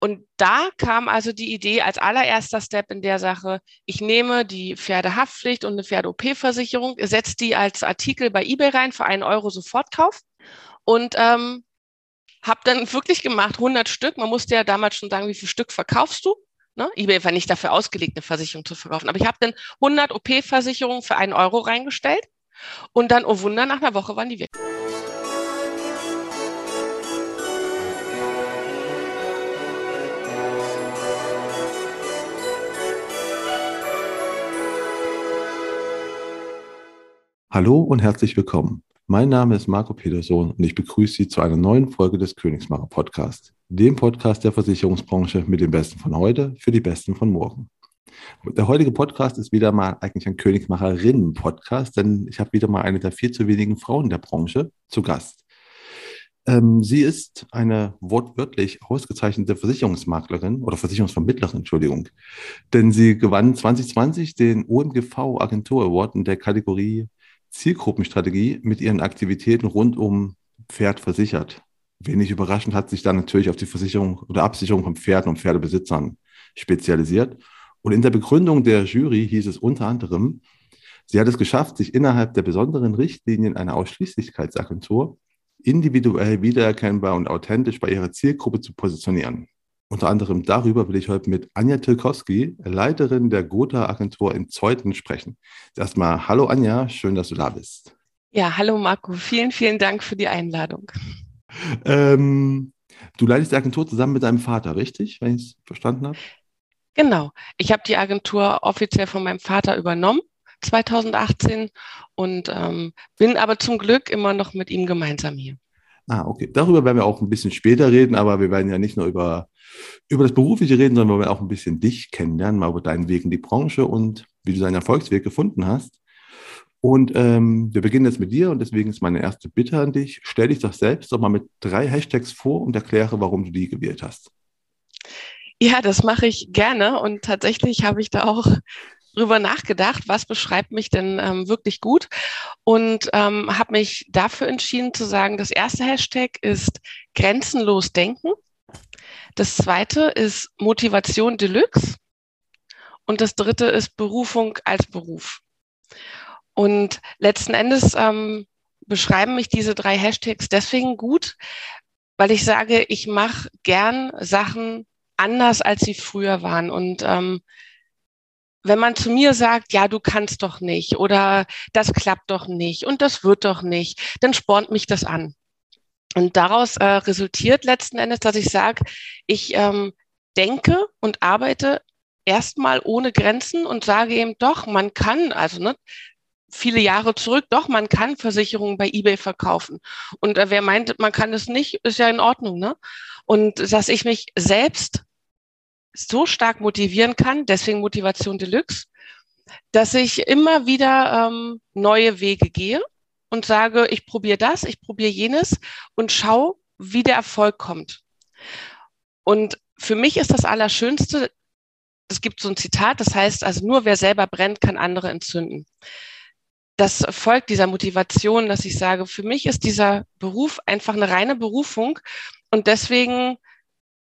Und da kam also die Idee als allererster Step in der Sache, ich nehme die Pferdehaftpflicht und eine Pferde-OP-Versicherung, setze die als Artikel bei eBay rein für einen Euro Sofortkauf und ähm, habe dann wirklich gemacht 100 Stück. Man musste ja damals schon sagen, wie viel Stück verkaufst du? Ne? eBay war nicht dafür ausgelegt, eine Versicherung zu verkaufen. Aber ich habe dann 100 OP-Versicherungen für einen Euro reingestellt und dann, oh Wunder, nach einer Woche waren die weg. Hallo und herzlich willkommen. Mein Name ist Marco Peterson und ich begrüße Sie zu einer neuen Folge des Königsmacher Podcasts, dem Podcast der Versicherungsbranche mit den Besten von heute für die Besten von morgen. Der heutige Podcast ist wieder mal eigentlich ein Königsmacherinnen-Podcast, denn ich habe wieder mal eine der viel zu wenigen Frauen der Branche zu Gast. Ähm, sie ist eine wortwörtlich ausgezeichnete Versicherungsmaklerin oder Versicherungsvermittlerin, Entschuldigung. Denn sie gewann 2020 den OMGV Agentur Award in der Kategorie Zielgruppenstrategie mit ihren Aktivitäten rund um Pferd versichert. Wenig überraschend hat sich dann natürlich auf die Versicherung oder Absicherung von Pferden und Pferdebesitzern spezialisiert. Und in der Begründung der Jury hieß es unter anderem, sie hat es geschafft, sich innerhalb der besonderen Richtlinien einer Ausschließlichkeitsagentur individuell wiedererkennbar und authentisch bei ihrer Zielgruppe zu positionieren. Unter anderem darüber will ich heute mit Anja Tilkowski, Leiterin der Gotha-Agentur in Zeuthen, sprechen. Erstmal Hallo Anja, schön, dass du da bist. Ja, hallo Marco, vielen, vielen Dank für die Einladung. Ähm, du leitest die Agentur zusammen mit deinem Vater, richtig, wenn ich es verstanden habe? Genau. Ich habe die Agentur offiziell von meinem Vater übernommen, 2018, und ähm, bin aber zum Glück immer noch mit ihm gemeinsam hier. Ah, okay. Darüber werden wir auch ein bisschen später reden, aber wir werden ja nicht nur über über das Berufliche reden, sondern wir wollen auch ein bisschen dich kennenlernen, mal über deinen Weg in die Branche und wie du deinen Erfolgsweg gefunden hast. Und ähm, wir beginnen jetzt mit dir und deswegen ist meine erste Bitte an dich. Stell dich doch selbst doch mal mit drei Hashtags vor und erkläre, warum du die gewählt hast. Ja, das mache ich gerne und tatsächlich habe ich da auch drüber nachgedacht, was beschreibt mich denn ähm, wirklich gut und ähm, habe mich dafür entschieden zu sagen, das erste Hashtag ist grenzenlos denken. Das zweite ist Motivation Deluxe. Und das dritte ist Berufung als Beruf. Und letzten Endes ähm, beschreiben mich diese drei Hashtags deswegen gut, weil ich sage, ich mache gern Sachen anders, als sie früher waren. Und ähm, wenn man zu mir sagt, ja, du kannst doch nicht oder das klappt doch nicht und das wird doch nicht, dann spornt mich das an. Und daraus äh, resultiert letzten Endes, dass ich sage, ich ähm, denke und arbeite erstmal ohne Grenzen und sage eben doch, man kann, also ne, viele Jahre zurück, doch, man kann Versicherungen bei eBay verkaufen. Und äh, wer meint, man kann es nicht, ist ja in Ordnung. Ne? Und dass ich mich selbst so stark motivieren kann, deswegen Motivation Deluxe, dass ich immer wieder ähm, neue Wege gehe und sage, ich probiere das, ich probiere jenes und schau, wie der Erfolg kommt. Und für mich ist das Allerschönste, es gibt so ein Zitat, das heißt, also nur wer selber brennt, kann andere entzünden. Das folgt dieser Motivation, dass ich sage, für mich ist dieser Beruf einfach eine reine Berufung und deswegen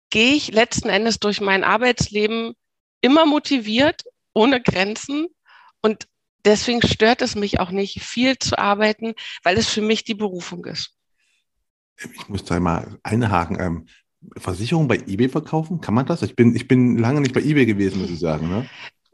gehe ich letzten Endes durch mein Arbeitsleben immer motiviert, ohne Grenzen und deswegen stört es mich auch nicht, viel zu arbeiten, weil es für mich die Berufung ist. Ich muss da mal einhaken. Ähm, Versicherung bei eBay verkaufen? Kann man das? Ich bin, ich bin lange nicht bei eBay gewesen, muss ich sagen. Ne?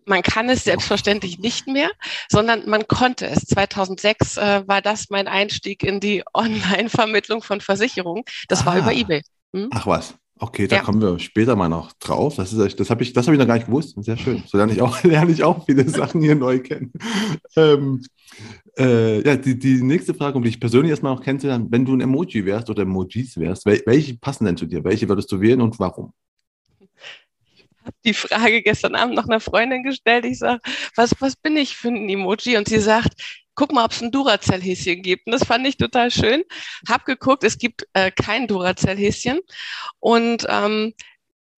Man kann es selbstverständlich nicht mehr, sondern man konnte es. 2006 äh, war das mein Einstieg in die Online-Vermittlung von Versicherungen. Das ah. war über eBay. Hm? Ach was. Okay, da ja. kommen wir später mal noch drauf. Das, ist, das habe ich, hab ich noch gar nicht gewusst. Sehr schön. So lerne ich auch, lerne ich auch viele Sachen hier neu kennen. Ähm, äh, ja, die, die nächste Frage, um dich persönlich erstmal noch kennenzulernen, wenn du ein Emoji wärst oder Emojis wärst, welche passen denn zu dir? Welche würdest du wählen und warum? Ich habe die Frage gestern Abend noch einer Freundin gestellt. Ich sage, was, was bin ich für ein Emoji? Und sie sagt, guck mal, ob es ein Duracell-Häschen gibt. Und das fand ich total schön. Hab geguckt, es gibt äh, kein Duracell-Häschen. Und ähm,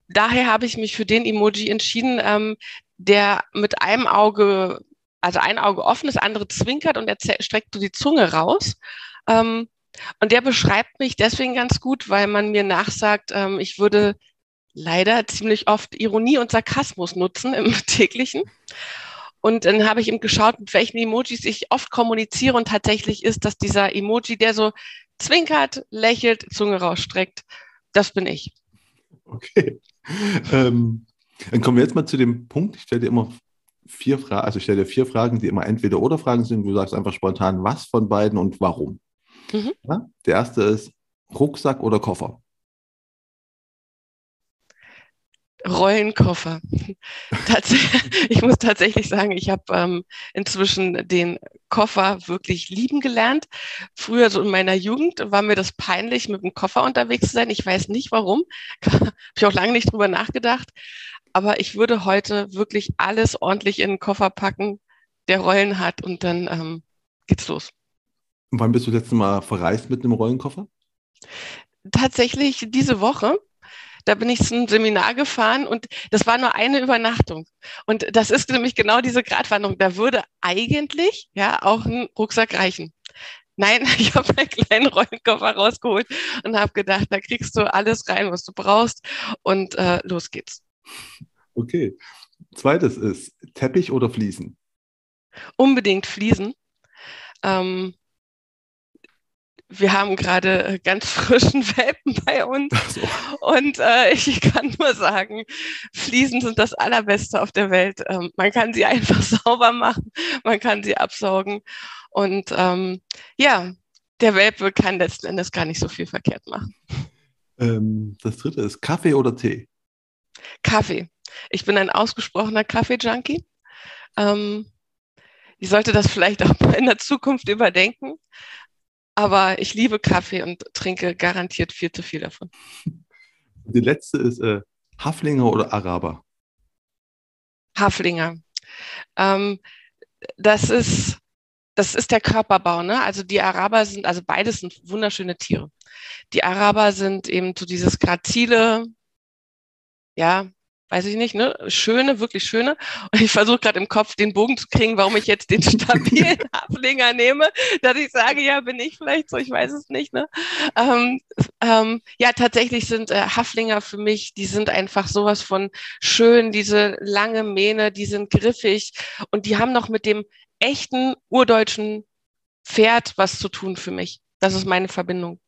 daher habe ich mich für den Emoji entschieden, ähm, der mit einem Auge, also ein Auge offen, das andere zwinkert und er streckt so die Zunge raus. Ähm, und der beschreibt mich deswegen ganz gut, weil man mir nachsagt, ähm, ich würde leider ziemlich oft Ironie und Sarkasmus nutzen im täglichen. Und dann habe ich ihm geschaut, mit welchen Emojis ich oft kommuniziere. Und tatsächlich ist das dieser Emoji, der so zwinkert, lächelt, Zunge rausstreckt. Das bin ich. Okay. Ähm, dann kommen wir jetzt mal zu dem Punkt. Ich stelle dir immer vier Fragen, also ich stelle dir vier Fragen, die immer entweder oder Fragen sind. Du sagst einfach spontan, was von beiden und warum. Mhm. Ja? Der erste ist Rucksack oder Koffer? Rollenkoffer. ich muss tatsächlich sagen, ich habe ähm, inzwischen den Koffer wirklich lieben gelernt. Früher, so in meiner Jugend, war mir das peinlich, mit dem Koffer unterwegs zu sein. Ich weiß nicht warum. habe ich auch lange nicht drüber nachgedacht. Aber ich würde heute wirklich alles ordentlich in den Koffer packen, der Rollen hat und dann ähm, geht's los. Und wann bist du letztes Mal verreist mit einem Rollenkoffer? Tatsächlich diese Woche. Da bin ich zum Seminar gefahren und das war nur eine Übernachtung. Und das ist nämlich genau diese Gratwanderung. Da würde eigentlich ja auch ein Rucksack reichen. Nein, ich habe meinen kleinen Rollenkoffer rausgeholt und habe gedacht, da kriegst du alles rein, was du brauchst und äh, los geht's. Okay. Zweites ist Teppich oder Fliesen? Unbedingt Fliesen. Ähm, wir haben gerade äh, ganz frischen Welpen bei uns. So. Und äh, ich kann nur sagen, Fliesen sind das Allerbeste auf der Welt. Ähm, man kann sie einfach sauber machen, man kann sie absaugen. Und ähm, ja, der Welpe kann letzten Endes gar nicht so viel verkehrt machen. Ähm, das dritte ist Kaffee oder Tee? Kaffee. Ich bin ein ausgesprochener Kaffee-Junkie. Ähm, ich sollte das vielleicht auch mal in der Zukunft überdenken. Aber ich liebe Kaffee und trinke garantiert viel zu viel davon. Die letzte ist äh, Haflinger oder Araber? Haflinger. Ähm, das ist das ist der Körperbau, ne? Also die Araber sind, also beides sind wunderschöne Tiere. Die Araber sind eben so dieses grazile, ja, weiß ich nicht, ne? Schöne, wirklich schöne. Und ich versuche gerade im Kopf den Bogen zu kriegen, warum ich jetzt den stabilen Haflinger nehme, dass ich sage, ja, bin ich vielleicht so, ich weiß es nicht, ne? Ähm, ähm, ja, tatsächlich sind äh, Haflinger für mich, die sind einfach sowas von schön, diese lange Mähne, die sind griffig und die haben noch mit dem echten urdeutschen Pferd was zu tun für mich. Das ist meine Verbindung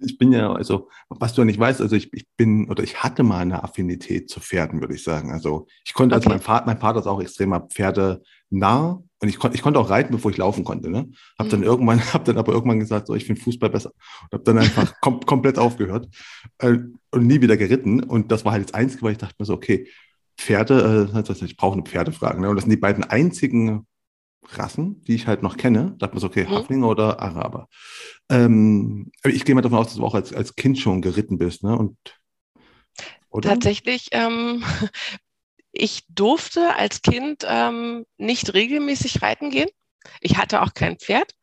ich bin ja, also, was du nicht weißt, also ich, ich bin oder ich hatte mal eine Affinität zu Pferden, würde ich sagen. Also ich konnte, also okay. also mein Vater, mein Vater ist auch extremer Pferde nah und ich konnte, ich konnte auch reiten, bevor ich laufen konnte. Ne? Hab mhm. dann irgendwann, hab dann aber irgendwann gesagt, so, ich finde Fußball besser und habe dann einfach kom komplett aufgehört äh, und nie wieder geritten. Und das war halt das Einzige, weil ich dachte mir so, okay, Pferde, äh, ich brauche eine Pferdefrage. Ne? Und das sind die beiden einzigen Rassen, die ich halt noch kenne. Da hat man so, okay, mhm. Haflinger oder Araber. Ähm, ich gehe mal davon aus, dass du auch als, als Kind schon geritten bist, ne? Und, oder? Tatsächlich, ähm, ich durfte als Kind ähm, nicht regelmäßig reiten gehen. Ich hatte auch kein Pferd.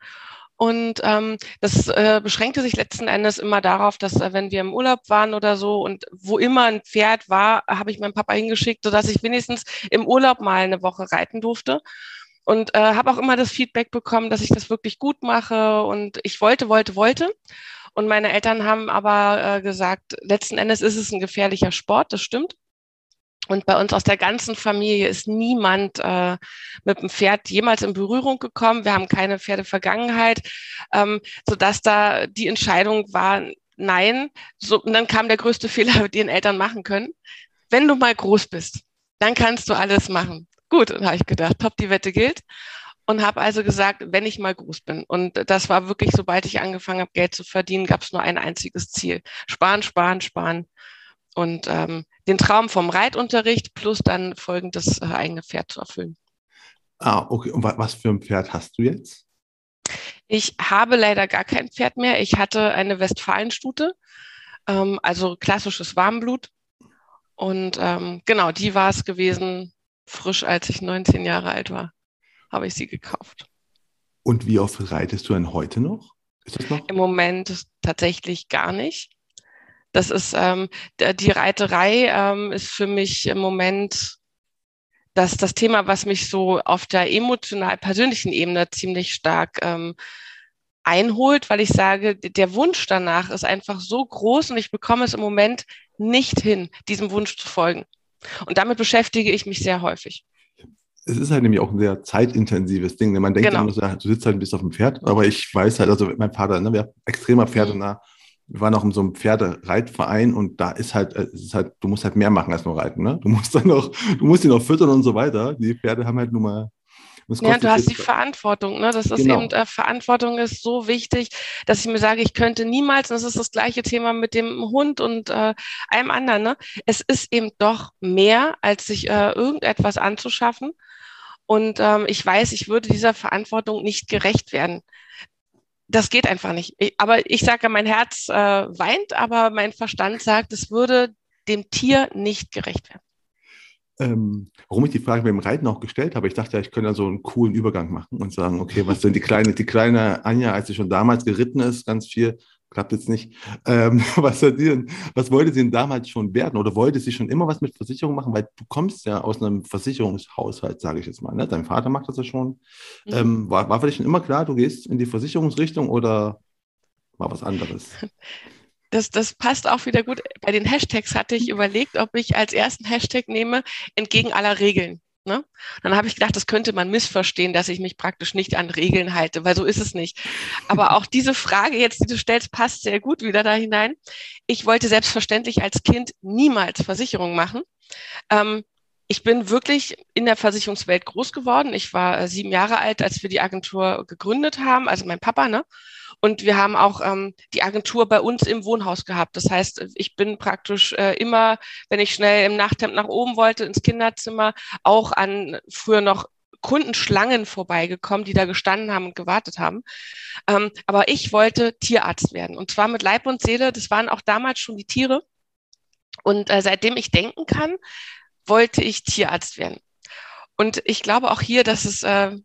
Und ähm, das äh, beschränkte sich letzten Endes immer darauf, dass äh, wenn wir im Urlaub waren oder so und wo immer ein Pferd war, habe ich meinen Papa hingeschickt, sodass ich wenigstens im Urlaub mal eine Woche reiten durfte und äh, habe auch immer das Feedback bekommen, dass ich das wirklich gut mache und ich wollte, wollte, wollte. Und meine Eltern haben aber äh, gesagt, letzten Endes ist es ein gefährlicher Sport, das stimmt. Und bei uns aus der ganzen Familie ist niemand äh, mit dem Pferd jemals in Berührung gekommen. Wir haben keine Pferdevergangenheit, ähm, sodass da die Entscheidung war, nein. So, und dann kam der größte Fehler, den Eltern machen können. Wenn du mal groß bist, dann kannst du alles machen. Gut, dann habe ich gedacht, top, die Wette gilt. Und habe also gesagt, wenn ich mal groß bin. Und das war wirklich, sobald ich angefangen habe, Geld zu verdienen, gab es nur ein einziges Ziel. Sparen, sparen, sparen. Und ähm, den Traum vom Reitunterricht plus dann folgendes äh, eigene Pferd zu erfüllen. Ah, okay. Und was für ein Pferd hast du jetzt? Ich habe leider gar kein Pferd mehr. Ich hatte eine Westfalenstute, ähm, also klassisches Warmblut. Und ähm, genau, die war es gewesen, frisch, als ich 19 Jahre alt war, habe ich sie gekauft. Und wie oft reitest du denn heute noch? Ist das noch? Im Moment tatsächlich gar nicht. Das ist ähm, die Reiterei ähm, ist für mich im Moment das, das Thema, was mich so auf der emotional persönlichen Ebene ziemlich stark ähm, einholt, weil ich sage, der Wunsch danach ist einfach so groß und ich bekomme es im Moment nicht hin, diesem Wunsch zu folgen. Und damit beschäftige ich mich sehr häufig. Es ist halt nämlich auch ein sehr zeitintensives Ding. Man denkt genau. immer, du sitzt halt bis auf dem Pferd, aber ich weiß halt, also mein Vater, ne, wir extremer Pferdenah. Mhm. Wir waren auch in so einem Pferdereitverein und da ist halt, es ist halt, du musst halt mehr machen als nur reiten. Ne? Du musst dann noch, du musst ihn auch füttern und so weiter. Die Pferde haben halt nun mal ja, du hast die Verantwortung. Ne? Das ist genau. eben, äh, Verantwortung ist so wichtig, dass ich mir sage, ich könnte niemals, und das ist das gleiche Thema mit dem Hund und äh, allem anderen, ne? es ist eben doch mehr, als sich äh, irgendetwas anzuschaffen. Und ähm, ich weiß, ich würde dieser Verantwortung nicht gerecht werden. Das geht einfach nicht. Ich, aber ich sage, mein Herz äh, weint, aber mein Verstand sagt, es würde dem Tier nicht gerecht werden. Ähm, warum ich die Frage beim Reiten auch gestellt habe, ich dachte ja, ich könnte da so einen coolen Übergang machen und sagen, okay, was denn die kleine, die kleine Anja, als sie schon damals geritten ist, ganz viel, klappt jetzt nicht, ähm, was, hat sie denn, was wollte sie denn damals schon werden oder wollte sie schon immer was mit Versicherung machen, weil du kommst ja aus einem Versicherungshaushalt, sage ich jetzt mal, ne? dein Vater macht das ja schon. Mhm. Ähm, war, war für dich schon immer klar, du gehst in die Versicherungsrichtung oder war was anderes? das, das passt auch wieder gut. Bei den Hashtags hatte ich überlegt, ob ich als ersten Hashtag nehme, entgegen aller Regeln. Ne? Dann habe ich gedacht, das könnte man missverstehen, dass ich mich praktisch nicht an Regeln halte, weil so ist es nicht. Aber auch diese Frage jetzt, die du stellst, passt sehr gut wieder da hinein. Ich wollte selbstverständlich als Kind niemals Versicherung machen. Ähm, ich bin wirklich in der Versicherungswelt groß geworden. Ich war äh, sieben Jahre alt, als wir die Agentur gegründet haben, also mein Papa, ne? Und wir haben auch ähm, die Agentur bei uns im Wohnhaus gehabt. Das heißt, ich bin praktisch äh, immer, wenn ich schnell im Nachthemd nach oben wollte, ins Kinderzimmer, auch an früher noch Kundenschlangen vorbeigekommen, die da gestanden haben und gewartet haben. Ähm, aber ich wollte Tierarzt werden. Und zwar mit Leib und Seele. Das waren auch damals schon die Tiere. Und äh, seitdem ich denken kann, wollte ich Tierarzt werden. Und ich glaube auch hier, dass es äh,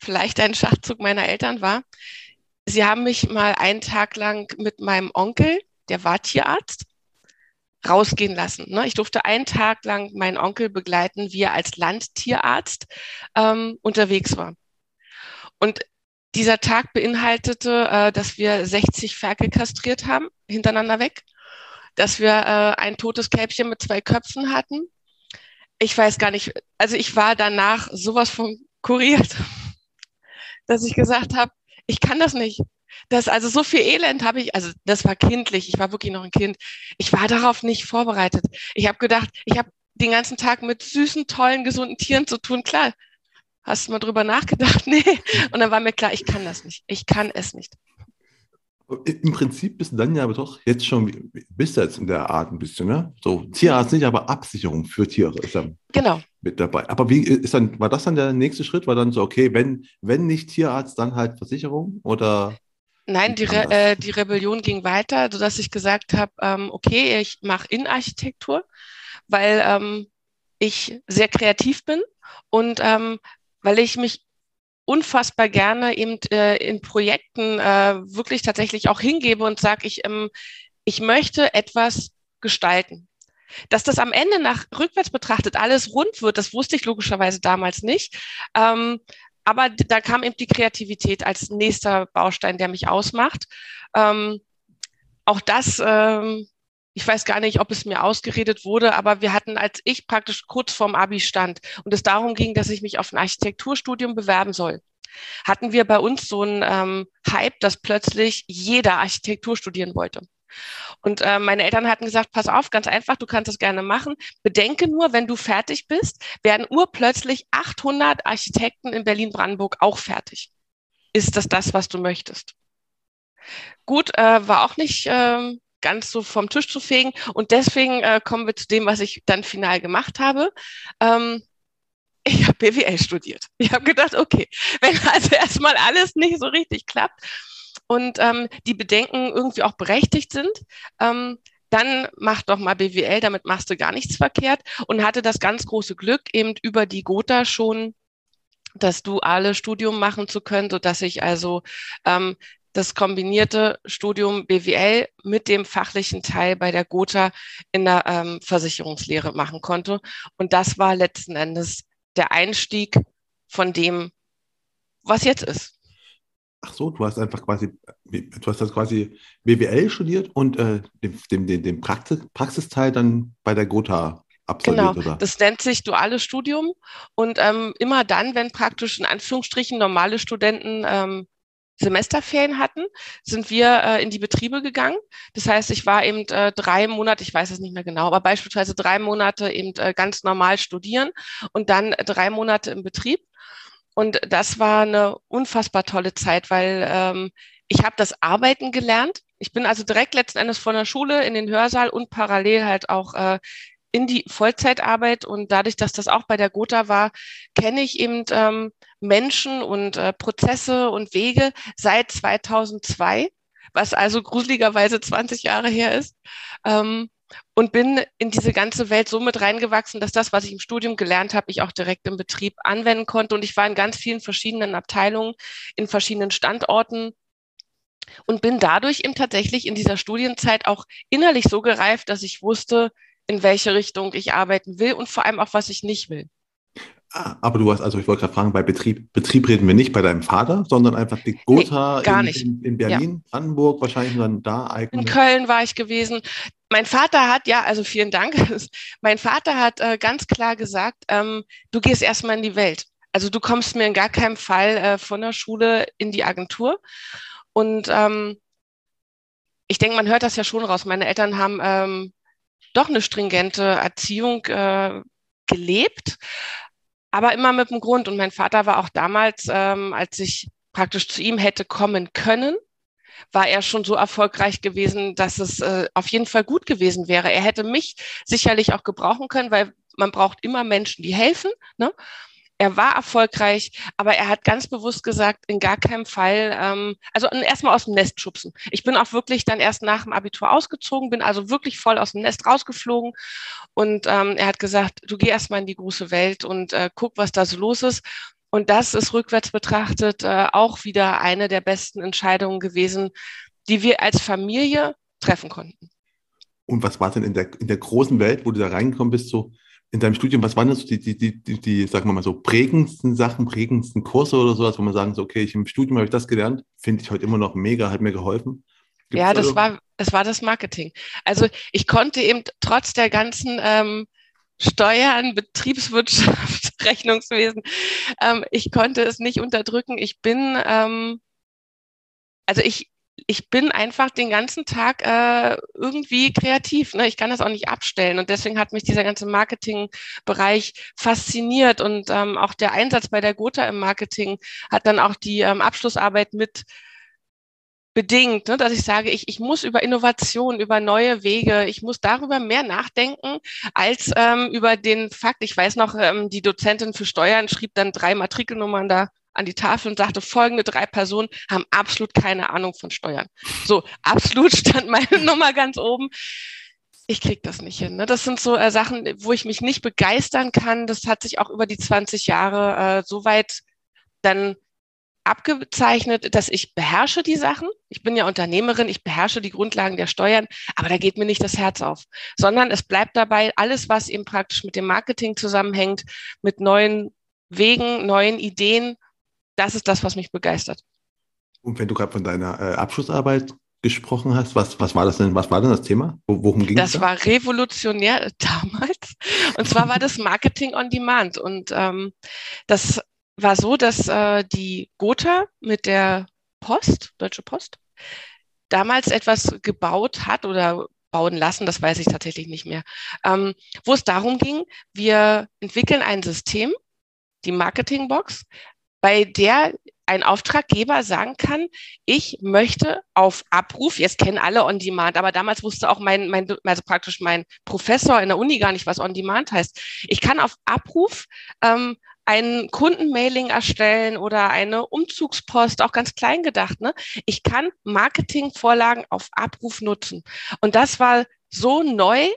vielleicht ein Schachzug meiner Eltern war. Sie haben mich mal einen Tag lang mit meinem Onkel, der war Tierarzt, rausgehen lassen. Ne? Ich durfte einen Tag lang meinen Onkel begleiten, wie er als Landtierarzt ähm, unterwegs war. Und dieser Tag beinhaltete, äh, dass wir 60 Ferkel kastriert haben, hintereinander weg, dass wir äh, ein totes Kälbchen mit zwei Köpfen hatten. Ich weiß gar nicht, also ich war danach sowas von kuriert, dass ich gesagt habe, ich kann das nicht. Das, also so viel Elend habe ich, also das war kindlich, ich war wirklich noch ein Kind. Ich war darauf nicht vorbereitet. Ich habe gedacht, ich habe den ganzen Tag mit süßen, tollen, gesunden Tieren zu tun. Klar, hast du mal drüber nachgedacht? Nee. Und dann war mir klar, ich kann das nicht. Ich kann es nicht. Im Prinzip bist du dann ja aber doch jetzt schon, bist du jetzt in der Art ein bisschen, ne? So Tierarzt nicht, aber Absicherung für Tiere ist ja genau. mit dabei. Aber wie ist dann, war das dann der nächste Schritt? War dann so, okay, wenn, wenn nicht Tierarzt, dann halt Versicherung oder? Nein, die, Re äh, die Rebellion ging weiter, sodass ich gesagt habe, ähm, okay, ich mache Innenarchitektur, weil ähm, ich sehr kreativ bin und ähm, weil ich mich unfassbar gerne eben äh, in Projekten äh, wirklich tatsächlich auch hingebe und sage, ich, ähm, ich möchte etwas gestalten. Dass das am Ende nach rückwärts betrachtet alles rund wird, das wusste ich logischerweise damals nicht. Ähm, aber da kam eben die Kreativität als nächster Baustein, der mich ausmacht. Ähm, auch das ähm, ich weiß gar nicht, ob es mir ausgeredet wurde, aber wir hatten, als ich praktisch kurz vorm Abi stand und es darum ging, dass ich mich auf ein Architekturstudium bewerben soll, hatten wir bei uns so einen ähm, Hype, dass plötzlich jeder Architektur studieren wollte. Und äh, meine Eltern hatten gesagt, pass auf, ganz einfach, du kannst das gerne machen. Bedenke nur, wenn du fertig bist, werden urplötzlich 800 Architekten in Berlin-Brandenburg auch fertig. Ist das das, was du möchtest? Gut, äh, war auch nicht äh, ganz so vom Tisch zu fegen. Und deswegen äh, kommen wir zu dem, was ich dann final gemacht habe. Ähm, ich habe BWL studiert. Ich habe gedacht, okay, wenn also erstmal alles nicht so richtig klappt und ähm, die Bedenken irgendwie auch berechtigt sind, ähm, dann mach doch mal BWL, damit machst du gar nichts verkehrt und hatte das ganz große Glück, eben über die Gotha schon das duale Studium machen zu können, so dass ich also ähm, das kombinierte Studium BWL mit dem fachlichen Teil bei der Gotha in der ähm, Versicherungslehre machen konnte. Und das war letzten Endes der Einstieg von dem, was jetzt ist. Ach so, du hast einfach quasi, du hast das quasi BWL studiert und äh, den, den, den Praxis, Praxisteil dann bei der Gotha absolviert, genau, oder? das nennt sich duales Studium und ähm, immer dann, wenn praktisch in Anführungsstrichen normale Studenten ähm, Semesterferien hatten, sind wir äh, in die Betriebe gegangen. Das heißt, ich war eben äh, drei Monate, ich weiß es nicht mehr genau, aber beispielsweise drei Monate eben äh, ganz normal studieren und dann drei Monate im Betrieb. Und das war eine unfassbar tolle Zeit, weil ähm, ich habe das Arbeiten gelernt. Ich bin also direkt letzten Endes von der Schule in den Hörsaal und parallel halt auch äh, in die Vollzeitarbeit. Und dadurch, dass das auch bei der Gotha war, kenne ich eben ähm, Menschen und äh, Prozesse und Wege seit 2002, was also gruseligerweise 20 Jahre her ist. Ähm, und bin in diese ganze Welt so mit reingewachsen, dass das, was ich im Studium gelernt habe, ich auch direkt im Betrieb anwenden konnte. Und ich war in ganz vielen verschiedenen Abteilungen, in verschiedenen Standorten und bin dadurch eben tatsächlich in dieser Studienzeit auch innerlich so gereift, dass ich wusste, in welche Richtung ich arbeiten will und vor allem auch, was ich nicht will. Ah, aber du hast, also ich wollte gerade fragen, bei Betrieb, Betrieb reden wir nicht bei deinem Vater, sondern einfach die Gotha nee, gar in, nicht. In, in Berlin, ja. Brandenburg, wahrscheinlich dann da eigene. In Köln war ich gewesen. Mein Vater hat, ja, also vielen Dank. mein Vater hat äh, ganz klar gesagt, ähm, du gehst erstmal in die Welt. Also du kommst mir in gar keinem Fall äh, von der Schule in die Agentur. Und ähm, ich denke, man hört das ja schon raus. Meine Eltern haben ähm, doch eine stringente Erziehung äh, gelebt, aber immer mit dem Grund. Und mein Vater war auch damals, ähm, als ich praktisch zu ihm hätte kommen können, war er schon so erfolgreich gewesen, dass es äh, auf jeden Fall gut gewesen wäre. Er hätte mich sicherlich auch gebrauchen können, weil man braucht immer Menschen, die helfen. Ne? er war erfolgreich, aber er hat ganz bewusst gesagt, in gar keinem Fall, ähm, also erstmal aus dem Nest schubsen. Ich bin auch wirklich dann erst nach dem Abitur ausgezogen, bin also wirklich voll aus dem Nest rausgeflogen und ähm, er hat gesagt, du geh erstmal in die große Welt und äh, guck, was da so los ist. Und das ist rückwärts betrachtet äh, auch wieder eine der besten Entscheidungen gewesen, die wir als Familie treffen konnten. Und was war denn in der, in der großen Welt, wo du da reingekommen bist, so in deinem Studium, was waren das die, die, die, die, die, sagen wir mal so, prägendsten Sachen, prägendsten Kurse oder sowas, wo man sagen so, okay, ich im Studium habe ich das gelernt, finde ich heute immer noch mega, hat mir geholfen. Gibt's ja, das also? war, das war das Marketing. Also ich konnte eben trotz der ganzen ähm, Steuern, Betriebswirtschaft, Rechnungswesen, ähm, ich konnte es nicht unterdrücken. Ich bin, ähm, also ich, ich bin einfach den ganzen Tag äh, irgendwie kreativ. Ne? Ich kann das auch nicht abstellen. Und deswegen hat mich dieser ganze Marketingbereich fasziniert. Und ähm, auch der Einsatz bei der Gotha im Marketing hat dann auch die ähm, Abschlussarbeit mit bedingt, ne, dass ich sage, ich, ich muss über Innovation, über neue Wege, ich muss darüber mehr nachdenken als ähm, über den Fakt. Ich weiß noch, ähm, die Dozentin für Steuern schrieb dann drei Matrikelnummern da an die Tafel und sagte, folgende drei Personen haben absolut keine Ahnung von Steuern. So, absolut stand meine Nummer ganz oben. Ich krieg das nicht hin. Ne? Das sind so äh, Sachen, wo ich mich nicht begeistern kann. Das hat sich auch über die 20 Jahre äh, so weit dann abgezeichnet, dass ich beherrsche die Sachen. Ich bin ja Unternehmerin, ich beherrsche die Grundlagen der Steuern, aber da geht mir nicht das Herz auf, sondern es bleibt dabei, alles, was eben praktisch mit dem Marketing zusammenhängt, mit neuen Wegen, neuen Ideen, das ist das, was mich begeistert. Und wenn du gerade von deiner äh, Abschlussarbeit gesprochen hast, was, was war das denn, was war denn das Thema? Worum ging das? Das war revolutionär damals. Und zwar war das Marketing on Demand. Und ähm, das war so, dass äh, die Gotha mit der Post, Deutsche Post, damals etwas gebaut hat oder bauen lassen, das weiß ich tatsächlich nicht mehr, ähm, wo es darum ging, wir entwickeln ein System, die Marketingbox, bei der ein Auftraggeber sagen kann, ich möchte auf Abruf, jetzt kennen alle On Demand, aber damals wusste auch mein, mein, also praktisch mein Professor in der Uni gar nicht, was On Demand heißt. Ich kann auf Abruf ähm, ein Kundenmailing erstellen oder eine Umzugspost, auch ganz klein gedacht. Ne? Ich kann Marketingvorlagen auf Abruf nutzen. Und das war so neu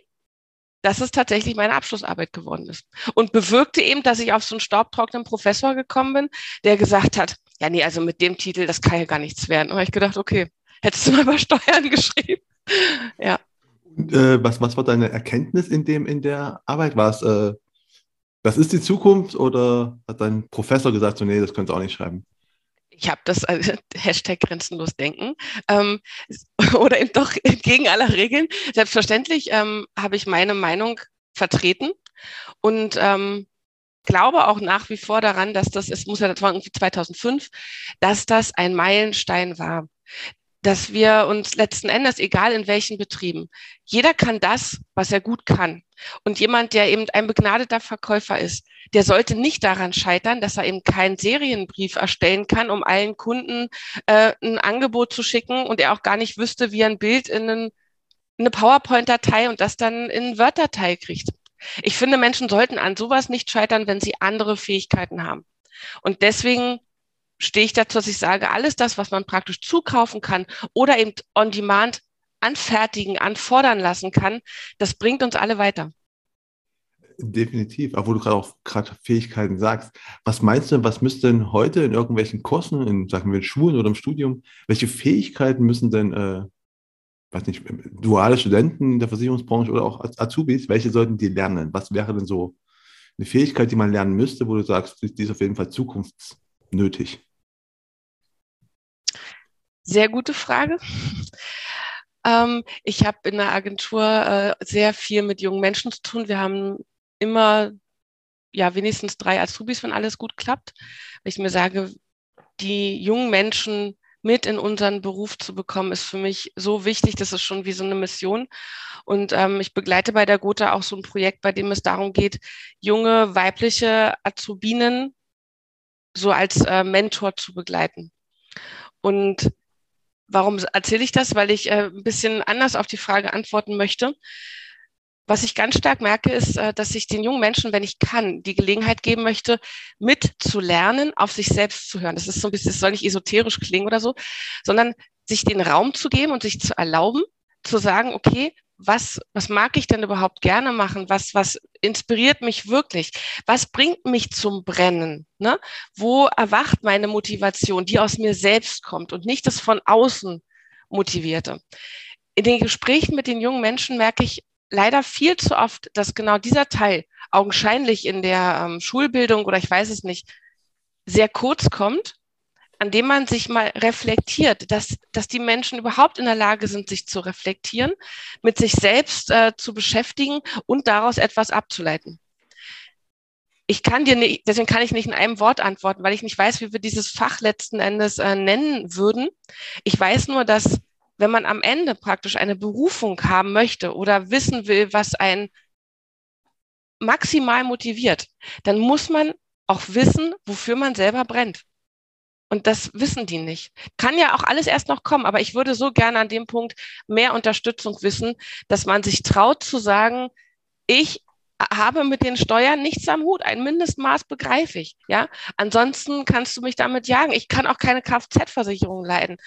dass es tatsächlich meine Abschlussarbeit geworden ist. Und bewirkte eben, dass ich auf so einen staubtrockenen Professor gekommen bin, der gesagt hat, ja, nee, also mit dem Titel, das kann ja gar nichts werden. Und habe ich gedacht, okay, hättest du mal über Steuern geschrieben. ja. Und, äh, was, was war deine Erkenntnis in dem, in der Arbeit? War es, äh, das ist die Zukunft oder hat dein Professor gesagt, so, nee, das könntest du auch nicht schreiben? ich habe das also, Hashtag grenzenlos denken ähm, oder eben doch entgegen aller Regeln. Selbstverständlich ähm, habe ich meine Meinung vertreten und ähm, glaube auch nach wie vor daran, dass das, es muss ja, das war irgendwie 2005, dass das ein Meilenstein war. Dass wir uns letzten Endes, egal in welchen Betrieben, jeder kann das, was er gut kann. Und jemand, der eben ein begnadeter Verkäufer ist, der sollte nicht daran scheitern, dass er eben keinen Serienbrief erstellen kann, um allen Kunden äh, ein Angebot zu schicken und er auch gar nicht wüsste, wie er ein Bild in einen, eine PowerPoint-Datei und das dann in Word-Datei kriegt. Ich finde, Menschen sollten an sowas nicht scheitern, wenn sie andere Fähigkeiten haben. Und deswegen stehe ich dazu, dass ich sage, alles das, was man praktisch zukaufen kann oder eben on demand anfertigen, anfordern lassen kann, das bringt uns alle weiter. Definitiv, obwohl du gerade auch gerade Fähigkeiten sagst. Was meinst du, was müsste denn heute in irgendwelchen Kursen, in sagen wir in Schulen oder im Studium, welche Fähigkeiten müssen denn äh, weiß nicht, duale Studenten der Versicherungsbranche oder auch Azubis, welche sollten die lernen? Was wäre denn so eine Fähigkeit, die man lernen müsste, wo du sagst, die ist auf jeden Fall zukunftsnötig? Sehr gute Frage. Ähm, ich habe in der Agentur äh, sehr viel mit jungen Menschen zu tun. Wir haben immer ja wenigstens drei Azubis, wenn alles gut klappt. Ich mir sage, die jungen Menschen mit in unseren Beruf zu bekommen, ist für mich so wichtig. Das ist schon wie so eine Mission. Und ähm, ich begleite bei der Gotha auch so ein Projekt, bei dem es darum geht, junge weibliche Azubinen so als äh, Mentor zu begleiten. Und warum erzähle ich das? Weil ich äh, ein bisschen anders auf die Frage antworten möchte. Was ich ganz stark merke, ist, äh, dass ich den jungen Menschen, wenn ich kann, die Gelegenheit geben möchte, mitzulernen, auf sich selbst zu hören. Das ist so ein bisschen, das soll nicht esoterisch klingen oder so, sondern sich den Raum zu geben und sich zu erlauben, zu sagen, okay, was, was mag ich denn überhaupt gerne machen? Was, was inspiriert mich wirklich? Was bringt mich zum Brennen? Ne? Wo erwacht meine Motivation, die aus mir selbst kommt und nicht das von außen motivierte? In den Gesprächen mit den jungen Menschen merke ich, leider viel zu oft, dass genau dieser Teil augenscheinlich in der ähm, Schulbildung oder ich weiß es nicht, sehr kurz kommt, an dem man sich mal reflektiert, dass, dass die Menschen überhaupt in der Lage sind, sich zu reflektieren, mit sich selbst äh, zu beschäftigen und daraus etwas abzuleiten. Ich kann dir nicht, deswegen kann ich nicht in einem Wort antworten, weil ich nicht weiß, wie wir dieses Fach letzten Endes äh, nennen würden. Ich weiß nur, dass wenn man am Ende praktisch eine Berufung haben möchte oder wissen will, was einen maximal motiviert, dann muss man auch wissen, wofür man selber brennt. Und das wissen die nicht. Kann ja auch alles erst noch kommen, aber ich würde so gerne an dem Punkt mehr Unterstützung wissen, dass man sich traut zu sagen, ich habe mit den Steuern nichts am Hut. Ein Mindestmaß begreife ich. Ja, ansonsten kannst du mich damit jagen. Ich kann auch keine Kfz-Versicherung leiden.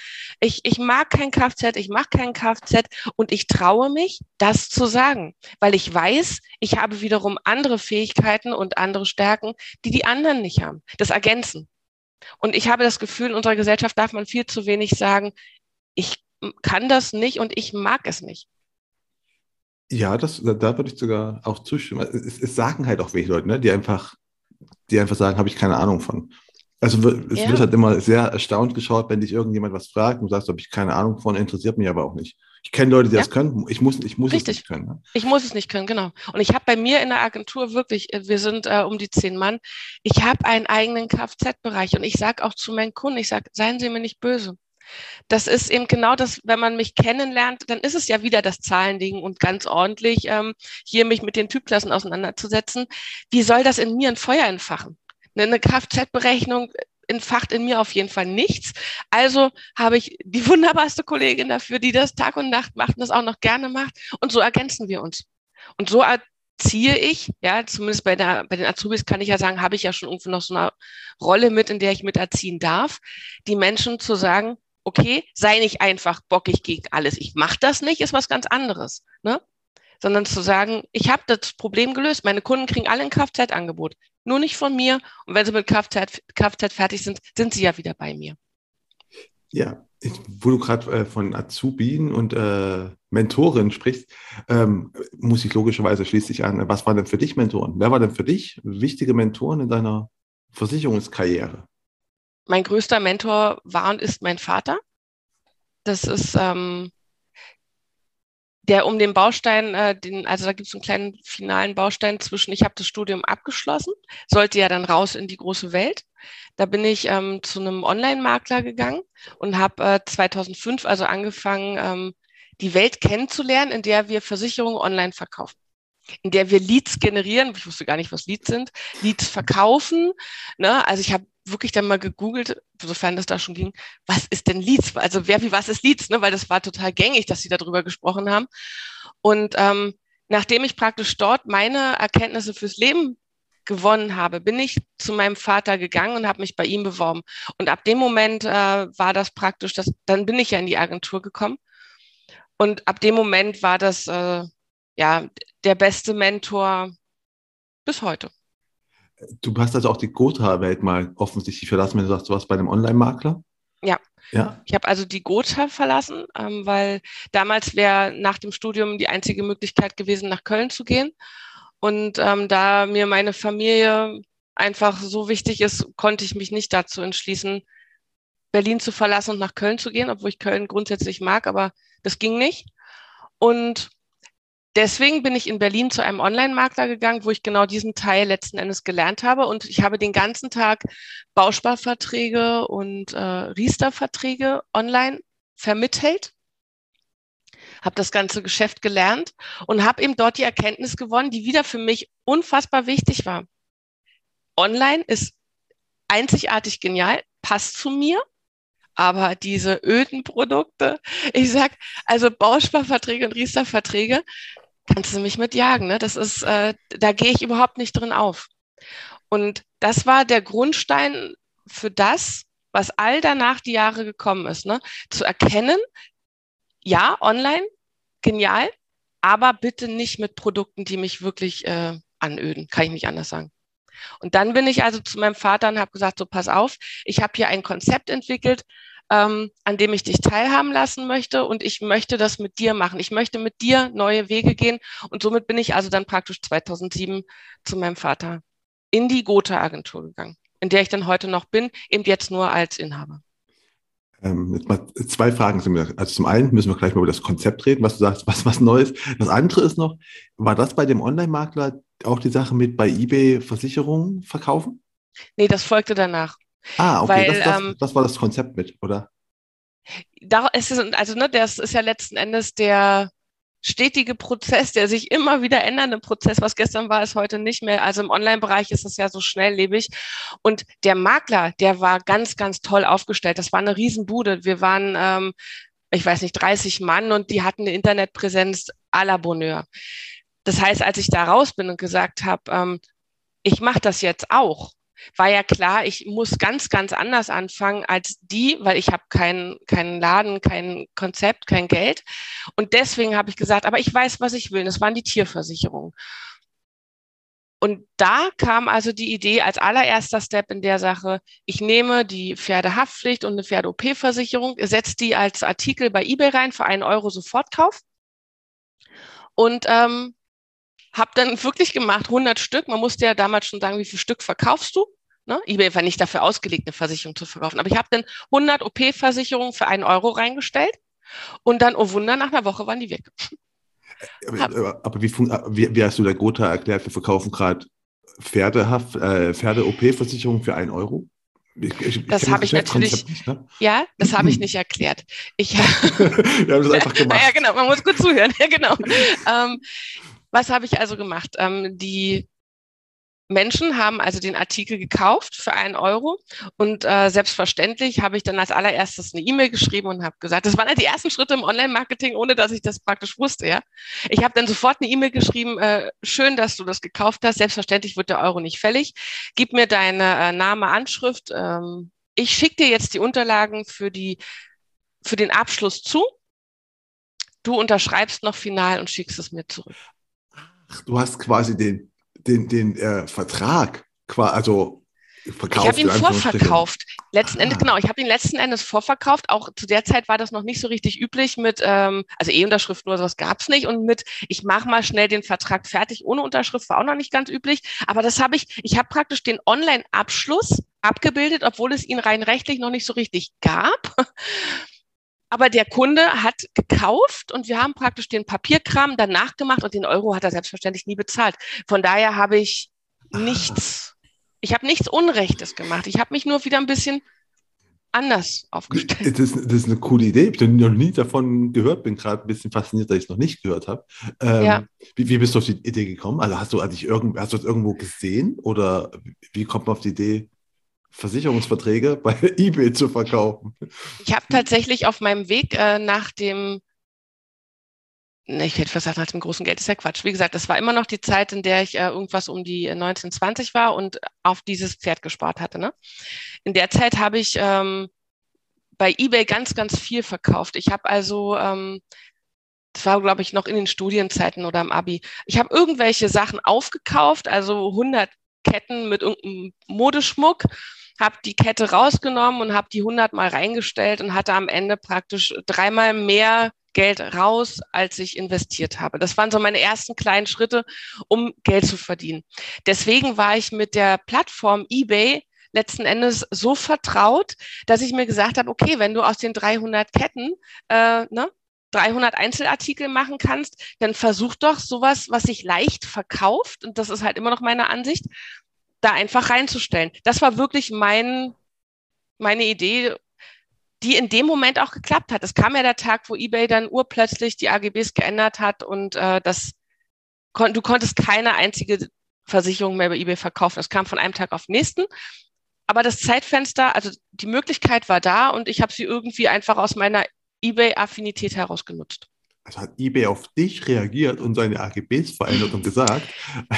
Ich, ich mag kein Kfz, ich mache kein Kfz und ich traue mich, das zu sagen, weil ich weiß, ich habe wiederum andere Fähigkeiten und andere Stärken, die die anderen nicht haben. Das ergänzen. Und ich habe das Gefühl, in unserer Gesellschaft darf man viel zu wenig sagen, ich kann das nicht und ich mag es nicht. Ja, das, da, würde ich sogar auch zustimmen. Es, es sagen halt auch welche Leute, ne, die einfach, die einfach sagen, habe ich keine Ahnung von. Also es ja. wird halt immer sehr erstaunt geschaut, wenn dich irgendjemand was fragt und sagst, habe ich keine Ahnung von, interessiert mich aber auch nicht. Ich kenne Leute, die ja. das können. Ich muss, ich muss es nicht können. Ne? Ich muss es nicht können, genau. Und ich habe bei mir in der Agentur wirklich, äh, wir sind äh, um die zehn Mann, ich habe einen eigenen Kfz-Bereich und ich sage auch zu meinen Kunden, ich sage, seien Sie mir nicht böse. Das ist eben genau das, wenn man mich kennenlernt, dann ist es ja wieder das Zahlending und ganz ordentlich ähm, hier mich mit den Typklassen auseinanderzusetzen. Wie soll das in mir ein Feuer entfachen? Eine Kfz-Berechnung entfacht in mir auf jeden Fall nichts. Also habe ich die wunderbarste Kollegin dafür, die das Tag und Nacht macht und das auch noch gerne macht. Und so ergänzen wir uns. Und so erziehe ich, ja, zumindest bei, der, bei den Azubis kann ich ja sagen, habe ich ja schon irgendwie noch so eine Rolle mit, in der ich mit erziehen darf, die Menschen zu sagen, okay, sei nicht einfach bockig gegen alles. Ich mache das nicht, ist was ganz anderes. Ne? Sondern zu sagen, ich habe das Problem gelöst. Meine Kunden kriegen alle ein Kfz-Angebot. Nur nicht von mir. Und wenn sie mit Kfz, Kfz fertig sind, sind sie ja wieder bei mir. Ja, ich, wo du gerade äh, von Azubien und äh, Mentoren sprichst, ähm, muss ich logischerweise schließlich an, was waren denn für dich Mentoren? Wer war denn für dich wichtige Mentoren in deiner Versicherungskarriere? mein größter Mentor war und ist mein Vater. Das ist ähm, der um den Baustein, äh, den, also da gibt es einen kleinen finalen Baustein zwischen, ich habe das Studium abgeschlossen, sollte ja dann raus in die große Welt. Da bin ich ähm, zu einem Online-Makler gegangen und habe äh, 2005 also angefangen, ähm, die Welt kennenzulernen, in der wir Versicherungen online verkaufen in der wir Leads generieren. Ich wusste gar nicht, was Leads sind. Leads verkaufen. Ne? Also ich habe wirklich dann mal gegoogelt, sofern das da schon ging, was ist denn Leads? Also wer wie was ist Leads? Ne? Weil das war total gängig, dass sie darüber gesprochen haben. Und ähm, nachdem ich praktisch dort meine Erkenntnisse fürs Leben gewonnen habe, bin ich zu meinem Vater gegangen und habe mich bei ihm beworben. Und ab dem Moment äh, war das praktisch, das, dann bin ich ja in die Agentur gekommen. Und ab dem Moment war das äh, ja der beste Mentor bis heute. Du hast also auch die Gotha-Welt mal offensichtlich verlassen, wenn du sagst, du warst bei einem Online-Makler. Ja. ja. Ich habe also die Gotha verlassen, ähm, weil damals wäre nach dem Studium die einzige Möglichkeit gewesen, nach Köln zu gehen. Und ähm, da mir meine Familie einfach so wichtig ist, konnte ich mich nicht dazu entschließen, Berlin zu verlassen und nach Köln zu gehen, obwohl ich Köln grundsätzlich mag, aber das ging nicht. Und deswegen bin ich in Berlin zu einem Online-Makler gegangen, wo ich genau diesen Teil letzten Endes gelernt habe. Und ich habe den ganzen Tag Bausparverträge und äh, Riester-Verträge online vermittelt, habe das ganze Geschäft gelernt und habe eben dort die Erkenntnis gewonnen, die wieder für mich unfassbar wichtig war. Online ist einzigartig genial, passt zu mir, aber diese öden Produkte, ich sag, also Bausparverträge und Riester-Verträge, kannst du mich mit jagen. Ne? Das ist, äh, da gehe ich überhaupt nicht drin auf. Und das war der Grundstein für das, was all danach die Jahre gekommen ist. Ne? Zu erkennen, ja, online, genial, aber bitte nicht mit Produkten, die mich wirklich äh, anöden. Kann ich nicht anders sagen. Und dann bin ich also zu meinem Vater und habe gesagt, so pass auf, ich habe hier ein Konzept entwickelt, ähm, an dem ich dich teilhaben lassen möchte und ich möchte das mit dir machen. Ich möchte mit dir neue Wege gehen und somit bin ich also dann praktisch 2007 zu meinem Vater in die Gotha-Agentur gegangen, in der ich dann heute noch bin, eben jetzt nur als Inhaber. Ähm, zwei Fragen zu mir. Also zum einen müssen wir gleich mal über das Konzept reden, was du sagst, was was Neues. Das andere ist noch, war das bei dem Online-Makler auch die Sache mit bei eBay Versicherungen verkaufen? Nee, das folgte danach. Ah, okay, Weil, das, das, ähm, das war das Konzept mit, oder? Da ist es, also ne, das ist ja letzten Endes der stetige Prozess, der sich immer wieder ändernde Prozess. Was gestern war, ist heute nicht mehr. Also im Online-Bereich ist es ja so schnelllebig. Und der Makler, der war ganz, ganz toll aufgestellt. Das war eine Riesenbude. Wir waren, ähm, ich weiß nicht, 30 Mann und die hatten eine Internetpräsenz à la Bonheur. Das heißt, als ich da raus bin und gesagt habe, ähm, ich mache das jetzt auch, war ja klar, ich muss ganz, ganz anders anfangen als die, weil ich habe keinen keinen Laden, kein Konzept, kein Geld. Und deswegen habe ich gesagt, aber ich weiß, was ich will. Das waren die Tierversicherungen. Und da kam also die Idee als allererster Step in der Sache, ich nehme die Pferdehaftpflicht und eine Pferde-OP-Versicherung, setze die als Artikel bei eBay rein für einen Euro Sofortkauf und ähm, habe dann wirklich gemacht, 100 Stück. Man musste ja damals schon sagen, wie viel Stück verkaufst du? Ne? eBay war nicht dafür ausgelegt, eine Versicherung zu verkaufen. Aber ich habe dann 100 OP-Versicherungen für einen Euro reingestellt und dann, oh Wunder, nach einer Woche waren die weg. Aber, aber wie, wie, wie, hast du der Gotha erklärt, wir verkaufen gerade Pferdehaft, äh, Pferde-OP-Versicherung für einen Euro? Ich, ich, das habe ich natürlich, nicht, ne? ja, das habe ich nicht erklärt. Ich, Wir haben das einfach gemacht. Ja, genau, man muss gut zuhören. Ja, genau. ähm, was habe ich also gemacht? Ähm, die Menschen haben also den Artikel gekauft für einen Euro und äh, selbstverständlich habe ich dann als allererstes eine E-Mail geschrieben und habe gesagt, das waren ja die ersten Schritte im Online-Marketing, ohne dass ich das praktisch wusste. Ja, ich habe dann sofort eine E-Mail geschrieben: äh, Schön, dass du das gekauft hast. Selbstverständlich wird der Euro nicht fällig. Gib mir deine äh, Name, Anschrift. Ähm, ich schicke dir jetzt die Unterlagen für die für den Abschluss zu. Du unterschreibst noch final und schickst es mir zurück. Ach, du hast quasi den den, den äh, Vertrag, also verkauft. Ich habe ihn vorverkauft. Letzten ah. Endes, genau, ich habe ihn letzten Endes vorverkauft. Auch zu der Zeit war das noch nicht so richtig üblich mit, ähm, also E-Unterschrift nur sowas gab's nicht. Und mit, ich mache mal schnell den Vertrag fertig ohne Unterschrift war auch noch nicht ganz üblich. Aber das habe ich, ich habe praktisch den Online-Abschluss abgebildet, obwohl es ihn rein rechtlich noch nicht so richtig gab. Aber der Kunde hat gekauft und wir haben praktisch den Papierkram danach gemacht und den Euro hat er selbstverständlich nie bezahlt. Von daher habe ich nichts, ich habe nichts Unrechtes gemacht. Ich habe mich nur wieder ein bisschen anders aufgestellt. Das, das, ist eine coole Idee. Ich habe noch nie davon gehört, bin gerade ein bisschen fasziniert, dass ich es noch nicht gehört habe. Ähm, ja. wie, wie, bist du auf die Idee gekommen? Also hast du, irgend, hast du das irgendwo gesehen oder wie kommt man auf die Idee, Versicherungsverträge bei eBay zu verkaufen? Ich habe tatsächlich auf meinem Weg äh, nach dem ich hätte fast gesagt, nach dem großen Geld ist ja Quatsch. Wie gesagt, das war immer noch die Zeit, in der ich äh, irgendwas um die 1920 war und auf dieses Pferd gespart hatte. Ne? In der Zeit habe ich ähm, bei eBay ganz, ganz viel verkauft. Ich habe also, ähm, das war, glaube ich, noch in den Studienzeiten oder im Abi, ich habe irgendwelche Sachen aufgekauft, also 100 Ketten mit irgendeinem Modeschmuck habe die Kette rausgenommen und habe die 100 mal reingestellt und hatte am Ende praktisch dreimal mehr Geld raus, als ich investiert habe. Das waren so meine ersten kleinen Schritte, um Geld zu verdienen. Deswegen war ich mit der Plattform eBay letzten Endes so vertraut, dass ich mir gesagt habe, okay, wenn du aus den 300 Ketten äh, ne, 300 Einzelartikel machen kannst, dann versuch doch sowas, was sich leicht verkauft, und das ist halt immer noch meine Ansicht, da einfach reinzustellen. Das war wirklich mein, meine Idee die in dem Moment auch geklappt hat. Es kam ja der Tag, wo eBay dann urplötzlich die AGBs geändert hat und äh, das kon du konntest keine einzige Versicherung mehr bei eBay verkaufen. Es kam von einem Tag auf den nächsten. Aber das Zeitfenster, also die Möglichkeit war da und ich habe sie irgendwie einfach aus meiner eBay-Affinität heraus genutzt. Also hat eBay auf dich reagiert und seine AGBs verändert und gesagt.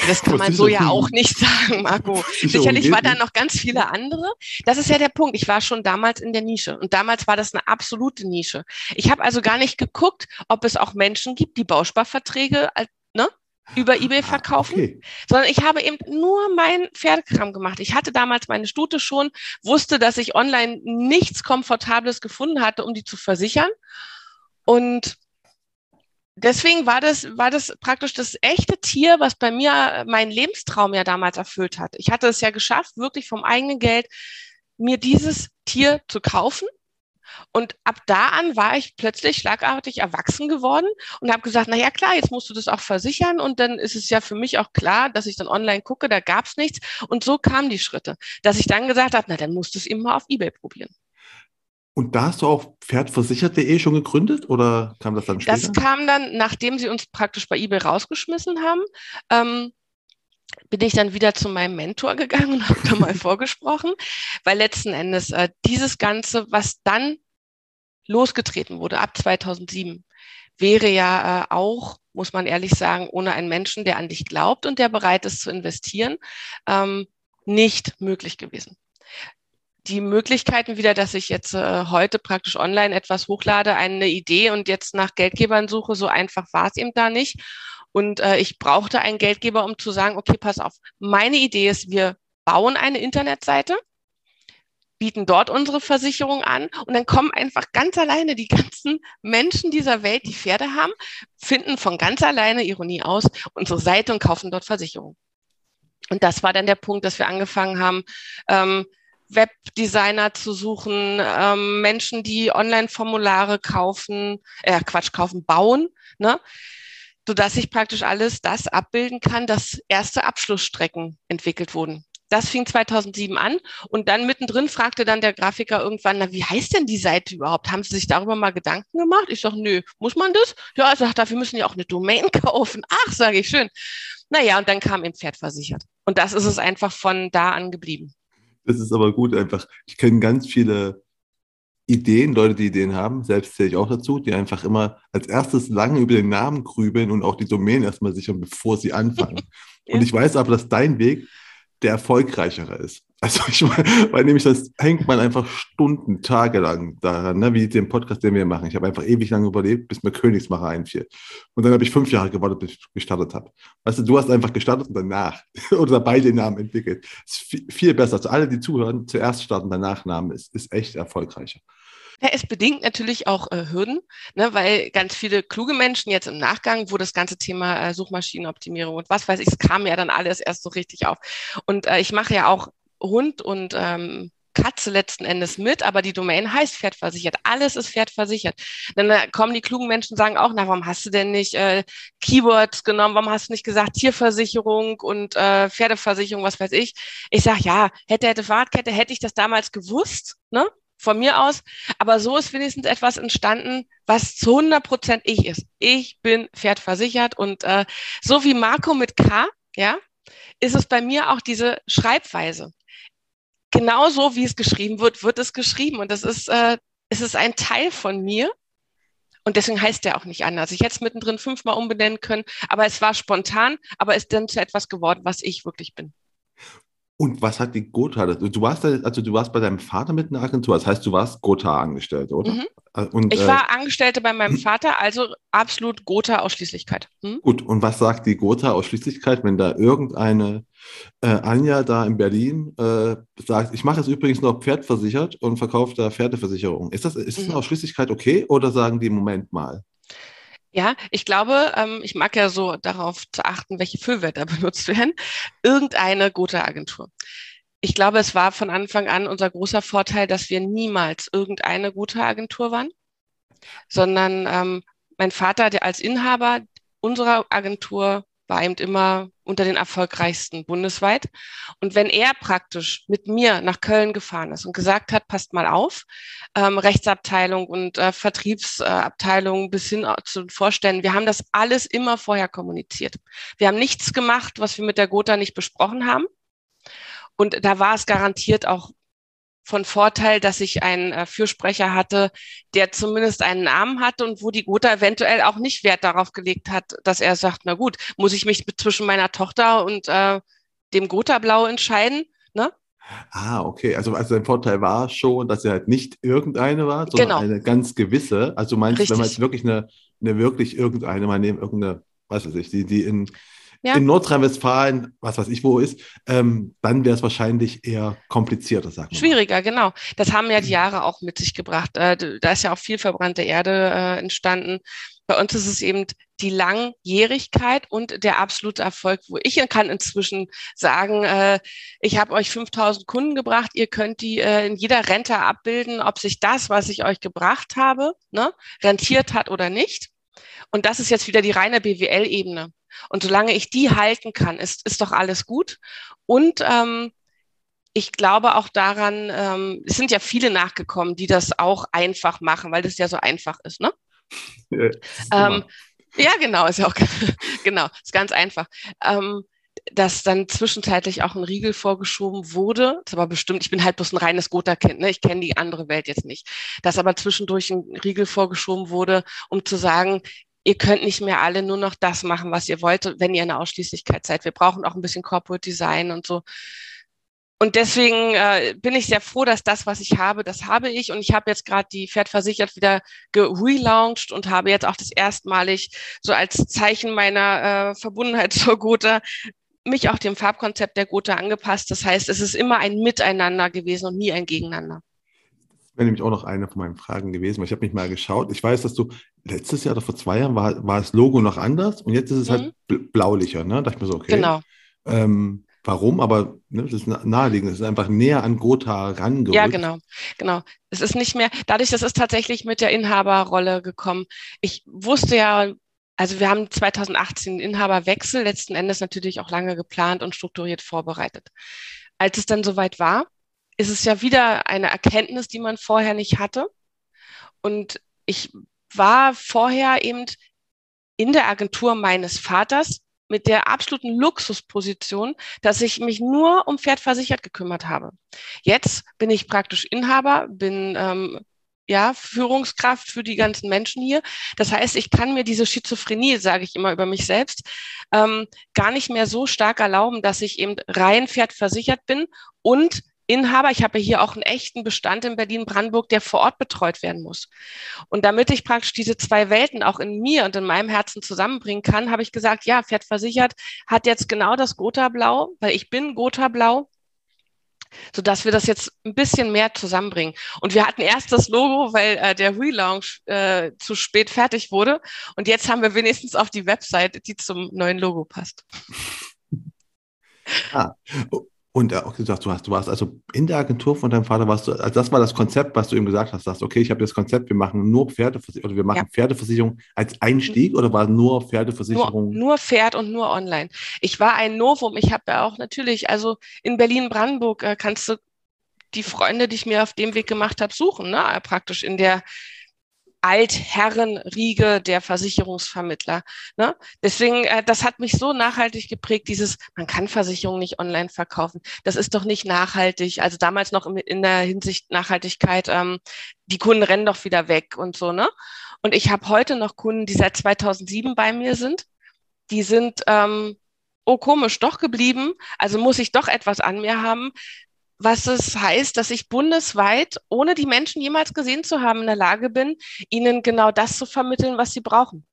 Das kann man so ja auch nicht sagen, Marco. Sicherlich war da noch ganz viele andere. Das ist ja der Punkt. Ich war schon damals in der Nische und damals war das eine absolute Nische. Ich habe also gar nicht geguckt, ob es auch Menschen gibt, die Bausparverträge ne, über ah, eBay verkaufen, okay. sondern ich habe eben nur mein Pferdekram gemacht. Ich hatte damals meine Stute schon, wusste, dass ich online nichts Komfortables gefunden hatte, um die zu versichern. Und deswegen war das, war das praktisch das echte Tier, was bei mir meinen Lebenstraum ja damals erfüllt hat. Ich hatte es ja geschafft, wirklich vom eigenen Geld mir dieses Tier zu kaufen. Und ab da an war ich plötzlich schlagartig erwachsen geworden und habe gesagt, na ja klar, jetzt musst du das auch versichern und dann ist es ja für mich auch klar, dass ich dann online gucke, da gab's nichts und so kamen die Schritte, dass ich dann gesagt habe, na dann musst du es immer auf eBay probieren. Und da hast du auch pferdversichert.de schon gegründet oder kam das dann später? Das kam dann, nachdem sie uns praktisch bei eBay rausgeschmissen haben. Ähm, bin ich dann wieder zu meinem Mentor gegangen und habe da mal vorgesprochen, weil letzten Endes äh, dieses Ganze, was dann losgetreten wurde ab 2007, wäre ja äh, auch, muss man ehrlich sagen, ohne einen Menschen, der an dich glaubt und der bereit ist zu investieren, ähm, nicht möglich gewesen die Möglichkeiten wieder, dass ich jetzt äh, heute praktisch online etwas hochlade, eine Idee und jetzt nach Geldgebern suche, so einfach war es eben da nicht. Und äh, ich brauchte einen Geldgeber, um zu sagen, okay, pass auf, meine Idee ist, wir bauen eine Internetseite, bieten dort unsere Versicherung an und dann kommen einfach ganz alleine die ganzen Menschen dieser Welt, die Pferde haben, finden von ganz alleine, Ironie aus, unsere Seite und kaufen dort Versicherung. Und das war dann der Punkt, dass wir angefangen haben, ähm, Webdesigner zu suchen, ähm, Menschen, die Online-Formulare kaufen, äh, Quatsch, kaufen, bauen, ne? sodass ich praktisch alles das abbilden kann, dass erste Abschlussstrecken entwickelt wurden. Das fing 2007 an und dann mittendrin fragte dann der Grafiker irgendwann, na, wie heißt denn die Seite überhaupt? Haben Sie sich darüber mal Gedanken gemacht? Ich sage, nö, muss man das? Ja, er sagt, dafür müssen ja auch eine Domain kaufen. Ach, sage ich, schön. Naja, und dann kam im Pferd versichert. Und das ist es einfach von da an geblieben. Das ist aber gut einfach. Ich kenne ganz viele Ideen, Leute, die Ideen haben, selbst zähle ich auch dazu, die einfach immer als erstes lange über den Namen grübeln und auch die Domain erstmal sichern, bevor sie anfangen. ja. Und ich weiß aber, dass dein Weg der erfolgreichere ist. Also ich meine, weil nämlich das hängt man einfach Stunden, Tage lang daran, ne, wie den Podcast, den wir machen. Ich habe einfach ewig lange überlebt, bis mir Königsmacher einfiel. Und dann habe ich fünf Jahre gewartet, bis ich gestartet habe. Weißt du, du hast einfach gestartet und danach oder beide Namen entwickelt. Ist viel, viel besser. Also alle, die zuhören, zuerst starten, danach Namen, ist, ist echt erfolgreicher. Ja, es bedingt natürlich auch äh, Hürden, ne, weil ganz viele kluge Menschen jetzt im Nachgang, wo das ganze Thema äh, Suchmaschinenoptimierung und was weiß ich, es kam ja dann alles erst so richtig auf. Und äh, ich mache ja auch Hund und ähm, Katze letzten Endes mit, aber die Domain heißt Pferdversichert. Alles ist Pferdversichert. Dann äh, kommen die klugen Menschen sagen auch, na, warum hast du denn nicht äh, Keywords genommen? Warum hast du nicht gesagt Tierversicherung und äh, Pferdeversicherung, was weiß ich? Ich sage, ja, hätte, hätte Fahrradkette, hätte ich das damals gewusst, ne? Von mir aus. Aber so ist wenigstens etwas entstanden, was zu 100 Prozent ich ist. Ich bin pferdversichert und äh, so wie Marco mit K, ja, ist es bei mir auch diese Schreibweise genauso wie es geschrieben wird, wird es geschrieben. Und das ist, äh, es ist ein Teil von mir. Und deswegen heißt der auch nicht anders. Ich hätte es mittendrin fünfmal umbenennen können, aber es war spontan, aber ist dann zu etwas geworden, was ich wirklich bin. Und was hat die Gotha? Du warst da, also du warst bei deinem Vater mit einer Agentur, das heißt, du warst Gotha angestellt, oder? Mhm. Äh, und, ich war äh, Angestellte bei meinem Vater, also absolut Gotha-Ausschließlichkeit. Hm? Gut, und was sagt die Gotha-Ausschließlichkeit, wenn da irgendeine äh, Anja da in Berlin äh, sagt, ich mache jetzt übrigens noch Pferdversichert und verkaufe da Pferdeversicherung. Ist das, ist das eine mhm. Ausschließlichkeit okay oder sagen die, Moment mal? Ja, ich glaube, ähm, ich mag ja so darauf zu achten, welche Füllwörter benutzt werden. Irgendeine Gotha-Agentur. Ich glaube, es war von Anfang an unser großer Vorteil, dass wir niemals irgendeine gute Agentur waren, sondern ähm, mein Vater, der als Inhaber unserer Agentur war eben immer unter den erfolgreichsten bundesweit. Und wenn er praktisch mit mir nach Köln gefahren ist und gesagt hat, passt mal auf, ähm, Rechtsabteilung und äh, Vertriebsabteilung bis hin zu den Vorständen, wir haben das alles immer vorher kommuniziert. Wir haben nichts gemacht, was wir mit der Gotha nicht besprochen haben. Und da war es garantiert auch von Vorteil, dass ich einen äh, Fürsprecher hatte, der zumindest einen Namen hatte und wo die Gotha eventuell auch nicht Wert darauf gelegt hat, dass er sagt, na gut, muss ich mich zwischen meiner Tochter und äh, dem Gotha-Blau entscheiden? Ne? Ah, okay. Also, also dein Vorteil war schon, dass er halt nicht irgendeine war, sondern genau. eine ganz gewisse. Also meinst du, wenn man jetzt wirklich eine, eine wirklich irgendeine, mal nehmen, irgendeine, was weiß ich, die, die in ja. in Nordrhein-Westfalen, was weiß ich wo ist, ähm, dann wäre es wahrscheinlich eher komplizierter, sagen wir Schwieriger, mal. genau. Das haben ja die Jahre auch mit sich gebracht. Äh, da ist ja auch viel verbrannte Erde äh, entstanden. Bei uns ist es eben die Langjährigkeit und der absolute Erfolg, wo ich kann inzwischen sagen, äh, ich habe euch 5000 Kunden gebracht, ihr könnt die äh, in jeder Rente abbilden, ob sich das, was ich euch gebracht habe, ne, rentiert hat oder nicht. Und das ist jetzt wieder die reine BWL-Ebene. Und solange ich die halten kann, ist, ist doch alles gut. Und ähm, ich glaube auch daran, ähm, es sind ja viele nachgekommen, die das auch einfach machen, weil das ja so einfach ist, ne? Ja, ähm, ja genau, ist ja auch genau, ist ganz einfach. Ähm, dass dann zwischenzeitlich auch ein Riegel vorgeschoben wurde. Das aber bestimmt, ich bin halt bloß ein reines Gotha-Kind, ne? ich kenne die andere Welt jetzt nicht. Dass aber zwischendurch ein Riegel vorgeschoben wurde, um zu sagen, ihr könnt nicht mehr alle nur noch das machen, was ihr wollt, wenn ihr in der Ausschließlichkeit seid. Wir brauchen auch ein bisschen Corporate Design und so. Und deswegen äh, bin ich sehr froh, dass das, was ich habe, das habe ich. Und ich habe jetzt gerade die Pferd versichert wieder gelauncht und habe jetzt auch das erstmalig so als Zeichen meiner äh, Verbundenheit zur Gotha mich auch dem Farbkonzept der Gotha angepasst. Das heißt, es ist immer ein Miteinander gewesen und nie ein Gegeneinander wäre nämlich auch noch eine von meinen Fragen gewesen, weil ich habe mich mal geschaut. Ich weiß, dass du letztes Jahr oder vor zwei Jahren war, war das Logo noch anders und jetzt ist es halt mhm. halt blaulicher. Ne? Da dachte ich mir so, okay. Genau. Ähm, warum? Aber ne, das ist naheliegend. Es ist einfach näher an Gotha rangerückt. Ja, genau. Genau. Es ist nicht mehr, dadurch, das ist tatsächlich mit der Inhaberrolle gekommen. Ich wusste ja, also wir haben 2018 Inhaberwechsel letzten Endes natürlich auch lange geplant und strukturiert vorbereitet. Als es dann soweit war, ist es ja wieder eine Erkenntnis, die man vorher nicht hatte. Und ich war vorher eben in der Agentur meines Vaters mit der absoluten Luxusposition, dass ich mich nur um Pferdversichert gekümmert habe. Jetzt bin ich praktisch Inhaber, bin ähm, ja Führungskraft für die ganzen Menschen hier. Das heißt, ich kann mir diese Schizophrenie, sage ich immer über mich selbst, ähm, gar nicht mehr so stark erlauben, dass ich eben rein pferdversichert bin und Inhaber. Ich habe hier auch einen echten Bestand in Berlin-Brandenburg, der vor Ort betreut werden muss. Und damit ich praktisch diese zwei Welten auch in mir und in meinem Herzen zusammenbringen kann, habe ich gesagt, ja, Pferd versichert hat jetzt genau das Gotha-Blau, weil ich bin Gotha-Blau so dass wir das jetzt ein bisschen mehr zusammenbringen. Und wir hatten erst das Logo, weil äh, der Relaunch äh, zu spät fertig wurde. Und jetzt haben wir wenigstens auf die Website, die zum neuen Logo passt. Ah, Und hat gesagt, du, hast, du warst also in der Agentur von deinem Vater, warst du, also das war das Konzept, was du ihm gesagt hast, sagst, okay, ich habe das Konzept, wir machen nur Pferdeversicherung oder wir machen ja. Pferdeversicherung als Einstieg oder war nur Pferdeversicherung? Nur, nur, Pferd und nur online. Ich war ein Novum, ich habe ja auch natürlich, also in Berlin-Brandenburg äh, kannst du die Freunde, die ich mir auf dem Weg gemacht habe, suchen, ne? praktisch in der Altherrenriege der Versicherungsvermittler. Ne? Deswegen, äh, das hat mich so nachhaltig geprägt, dieses, man kann Versicherungen nicht online verkaufen. Das ist doch nicht nachhaltig. Also damals noch in, der Hinsicht Nachhaltigkeit, ähm, die Kunden rennen doch wieder weg und so. Ne? Und ich habe heute noch Kunden, die seit 2007 bei mir sind. Die sind ähm, oh komisch, doch geblieben. Also muss ich doch etwas an mir haben was es heißt, dass ich bundesweit, ohne die Menschen jemals gesehen zu haben, in der Lage bin, ihnen genau das zu vermitteln, was sie brauchen.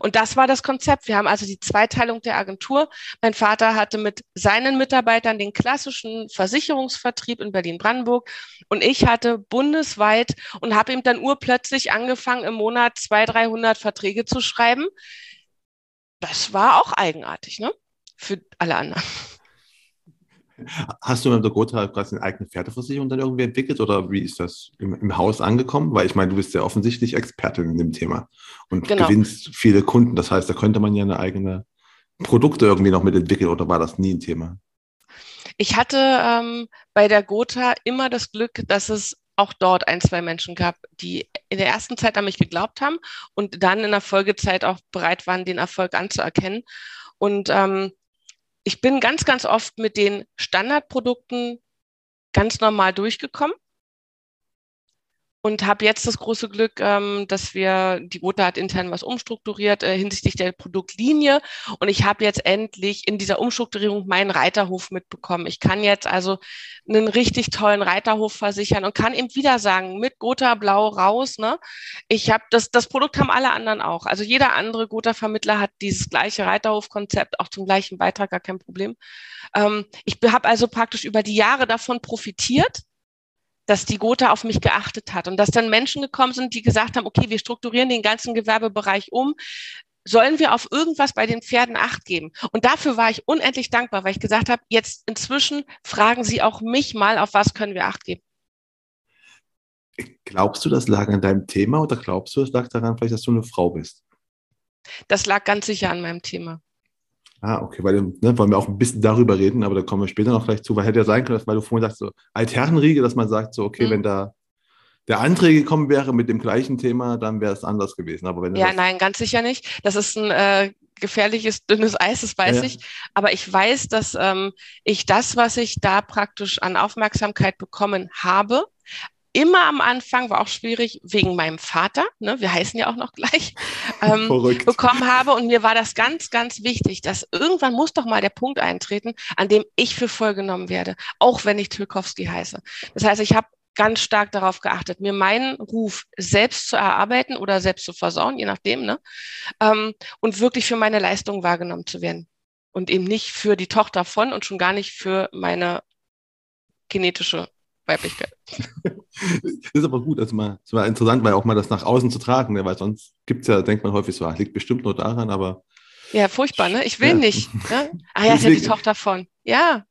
Und das war das Konzept. Wir haben also die Zweiteilung der Agentur. Mein Vater hatte mit seinen Mitarbeitern den klassischen Versicherungsvertrieb in Berlin-Brandenburg und ich hatte bundesweit und habe ihm dann urplötzlich angefangen, im Monat 200, 300 Verträge zu schreiben. Das war auch eigenartig, ne? Für alle anderen. Hast du mit der Gotha quasi eine eigene Pferdeversicherung dann irgendwie entwickelt oder wie ist das im, im, Haus angekommen? Weil ich meine, du bist ja offensichtlich Expertin in dem Thema und genau. gewinnst viele Kunden. Das heißt, da könnte man ja eine eigene Produkte irgendwie noch mitentwickeln oder war das nie ein Thema? Ich hatte ähm, bei der Gotha immer das Glück, dass es auch dort ein, zwei Menschen gab, die in der ersten Zeit an mich geglaubt haben und dann in der Folgezeit auch bereit waren, den Erfolg anzuerkennen. Und ähm, ich bin ganz, ganz oft mit den Standardprodukten ganz normal durchgekommen und habe jetzt das große Glück, ähm, dass wir, die Gotha hat intern was umstrukturiert äh, hinsichtlich der Produktlinie und ich habe jetzt endlich in dieser Umstrukturierung meinen Reiterhof mitbekommen. Ich kann jetzt also einen richtig tollen Reiterhof versichern und kann eben wieder sagen, mit Gotha Blau raus, ne? Ich habe das, das Produkt haben alle anderen auch. Also jeder andere Gotha-Vermittler hat dieses gleiche Reiterhof-Konzept, auch zum gleichen Beitrag, gar kein Problem. Ähm, ich habe also praktisch über die Jahre davon profitiert dass die Gotha auf mich geachtet hat und dass dann Menschen gekommen sind, die gesagt haben, okay, wir strukturieren den ganzen Gewerbebereich um. Sollen wir auf irgendwas bei den Pferden Acht geben? Und dafür war ich unendlich dankbar, weil ich gesagt habe, jetzt inzwischen fragen Sie auch mich mal, auf was können wir Acht geben? Glaubst du, das lag an deinem Thema oder glaubst du, es lag daran, vielleicht, dass du eine Frau bist? Das lag ganz sicher an meinem Thema. Ah, okay, weil ne, wollen wir auch ein bisschen darüber reden, aber da kommen wir später noch gleich zu, weil hätte ja sein können, weil du vorhin sagst, so Altherrenriege, dass man sagt, so, okay, mhm. wenn da der Anträge gekommen wäre mit dem gleichen Thema, dann wäre es anders gewesen. Aber wenn ja, nein, ganz sicher nicht. Das ist ein äh, gefährliches, dünnes Eis, das weiß ja, ich. Aber ich weiß, dass ähm, ich das, was ich da praktisch an Aufmerksamkeit bekommen habe, immer am Anfang, war auch schwierig, wegen meinem Vater, ne, wir heißen ja auch noch gleich, ähm, bekommen habe. Und mir war das ganz, ganz wichtig, dass irgendwann muss doch mal der Punkt eintreten, an dem ich für voll genommen werde, auch wenn ich Tilkowski heiße. Das heißt, ich habe ganz stark darauf geachtet, mir meinen Ruf selbst zu erarbeiten oder selbst zu versauen, je nachdem, ne? Ähm, und wirklich für meine Leistung wahrgenommen zu werden. Und eben nicht für die Tochter von und schon gar nicht für meine genetische Weiblichkeit. Das ist aber gut, also mal, es war interessant, weil auch mal das nach außen zu tragen, ne? weil sonst gibt es ja, denkt man häufig so, ach, liegt bestimmt nur daran, aber. Ja, furchtbar, ne? Ich will ja. nicht. Ne? Ah ja, ist ja die Tochter von. Ja.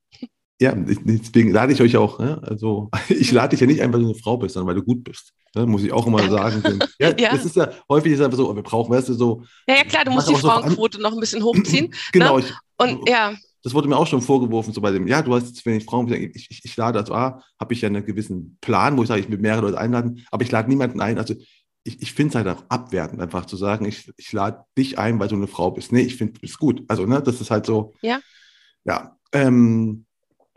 Ja, deswegen lade ich euch auch, ne? also ich lade dich ja nicht einfach, weil du eine Frau bist, sondern weil du gut bist. Ne? Muss ich auch immer sagen. Ja, ja, das ist ja häufig ist einfach so, wir brauchen, weißt du, so. Ja, ja klar, du musst die Frauenquote so noch ein bisschen hochziehen. genau. Ne? Ich, und ja das wurde mir auch schon vorgeworfen, so bei dem, ja, du hast jetzt wenig Frauen, ich, ich, ich lade, also A, habe ich ja einen gewissen Plan, wo ich sage, ich will mehrere Leute einladen, aber ich lade niemanden ein. Also ich, ich finde es halt auch abwertend, einfach zu sagen, ich, ich lade dich ein, weil du eine Frau bist. Nee, ich finde, du bist gut. Also, ne, das ist halt so. Ja. Ja. Ähm,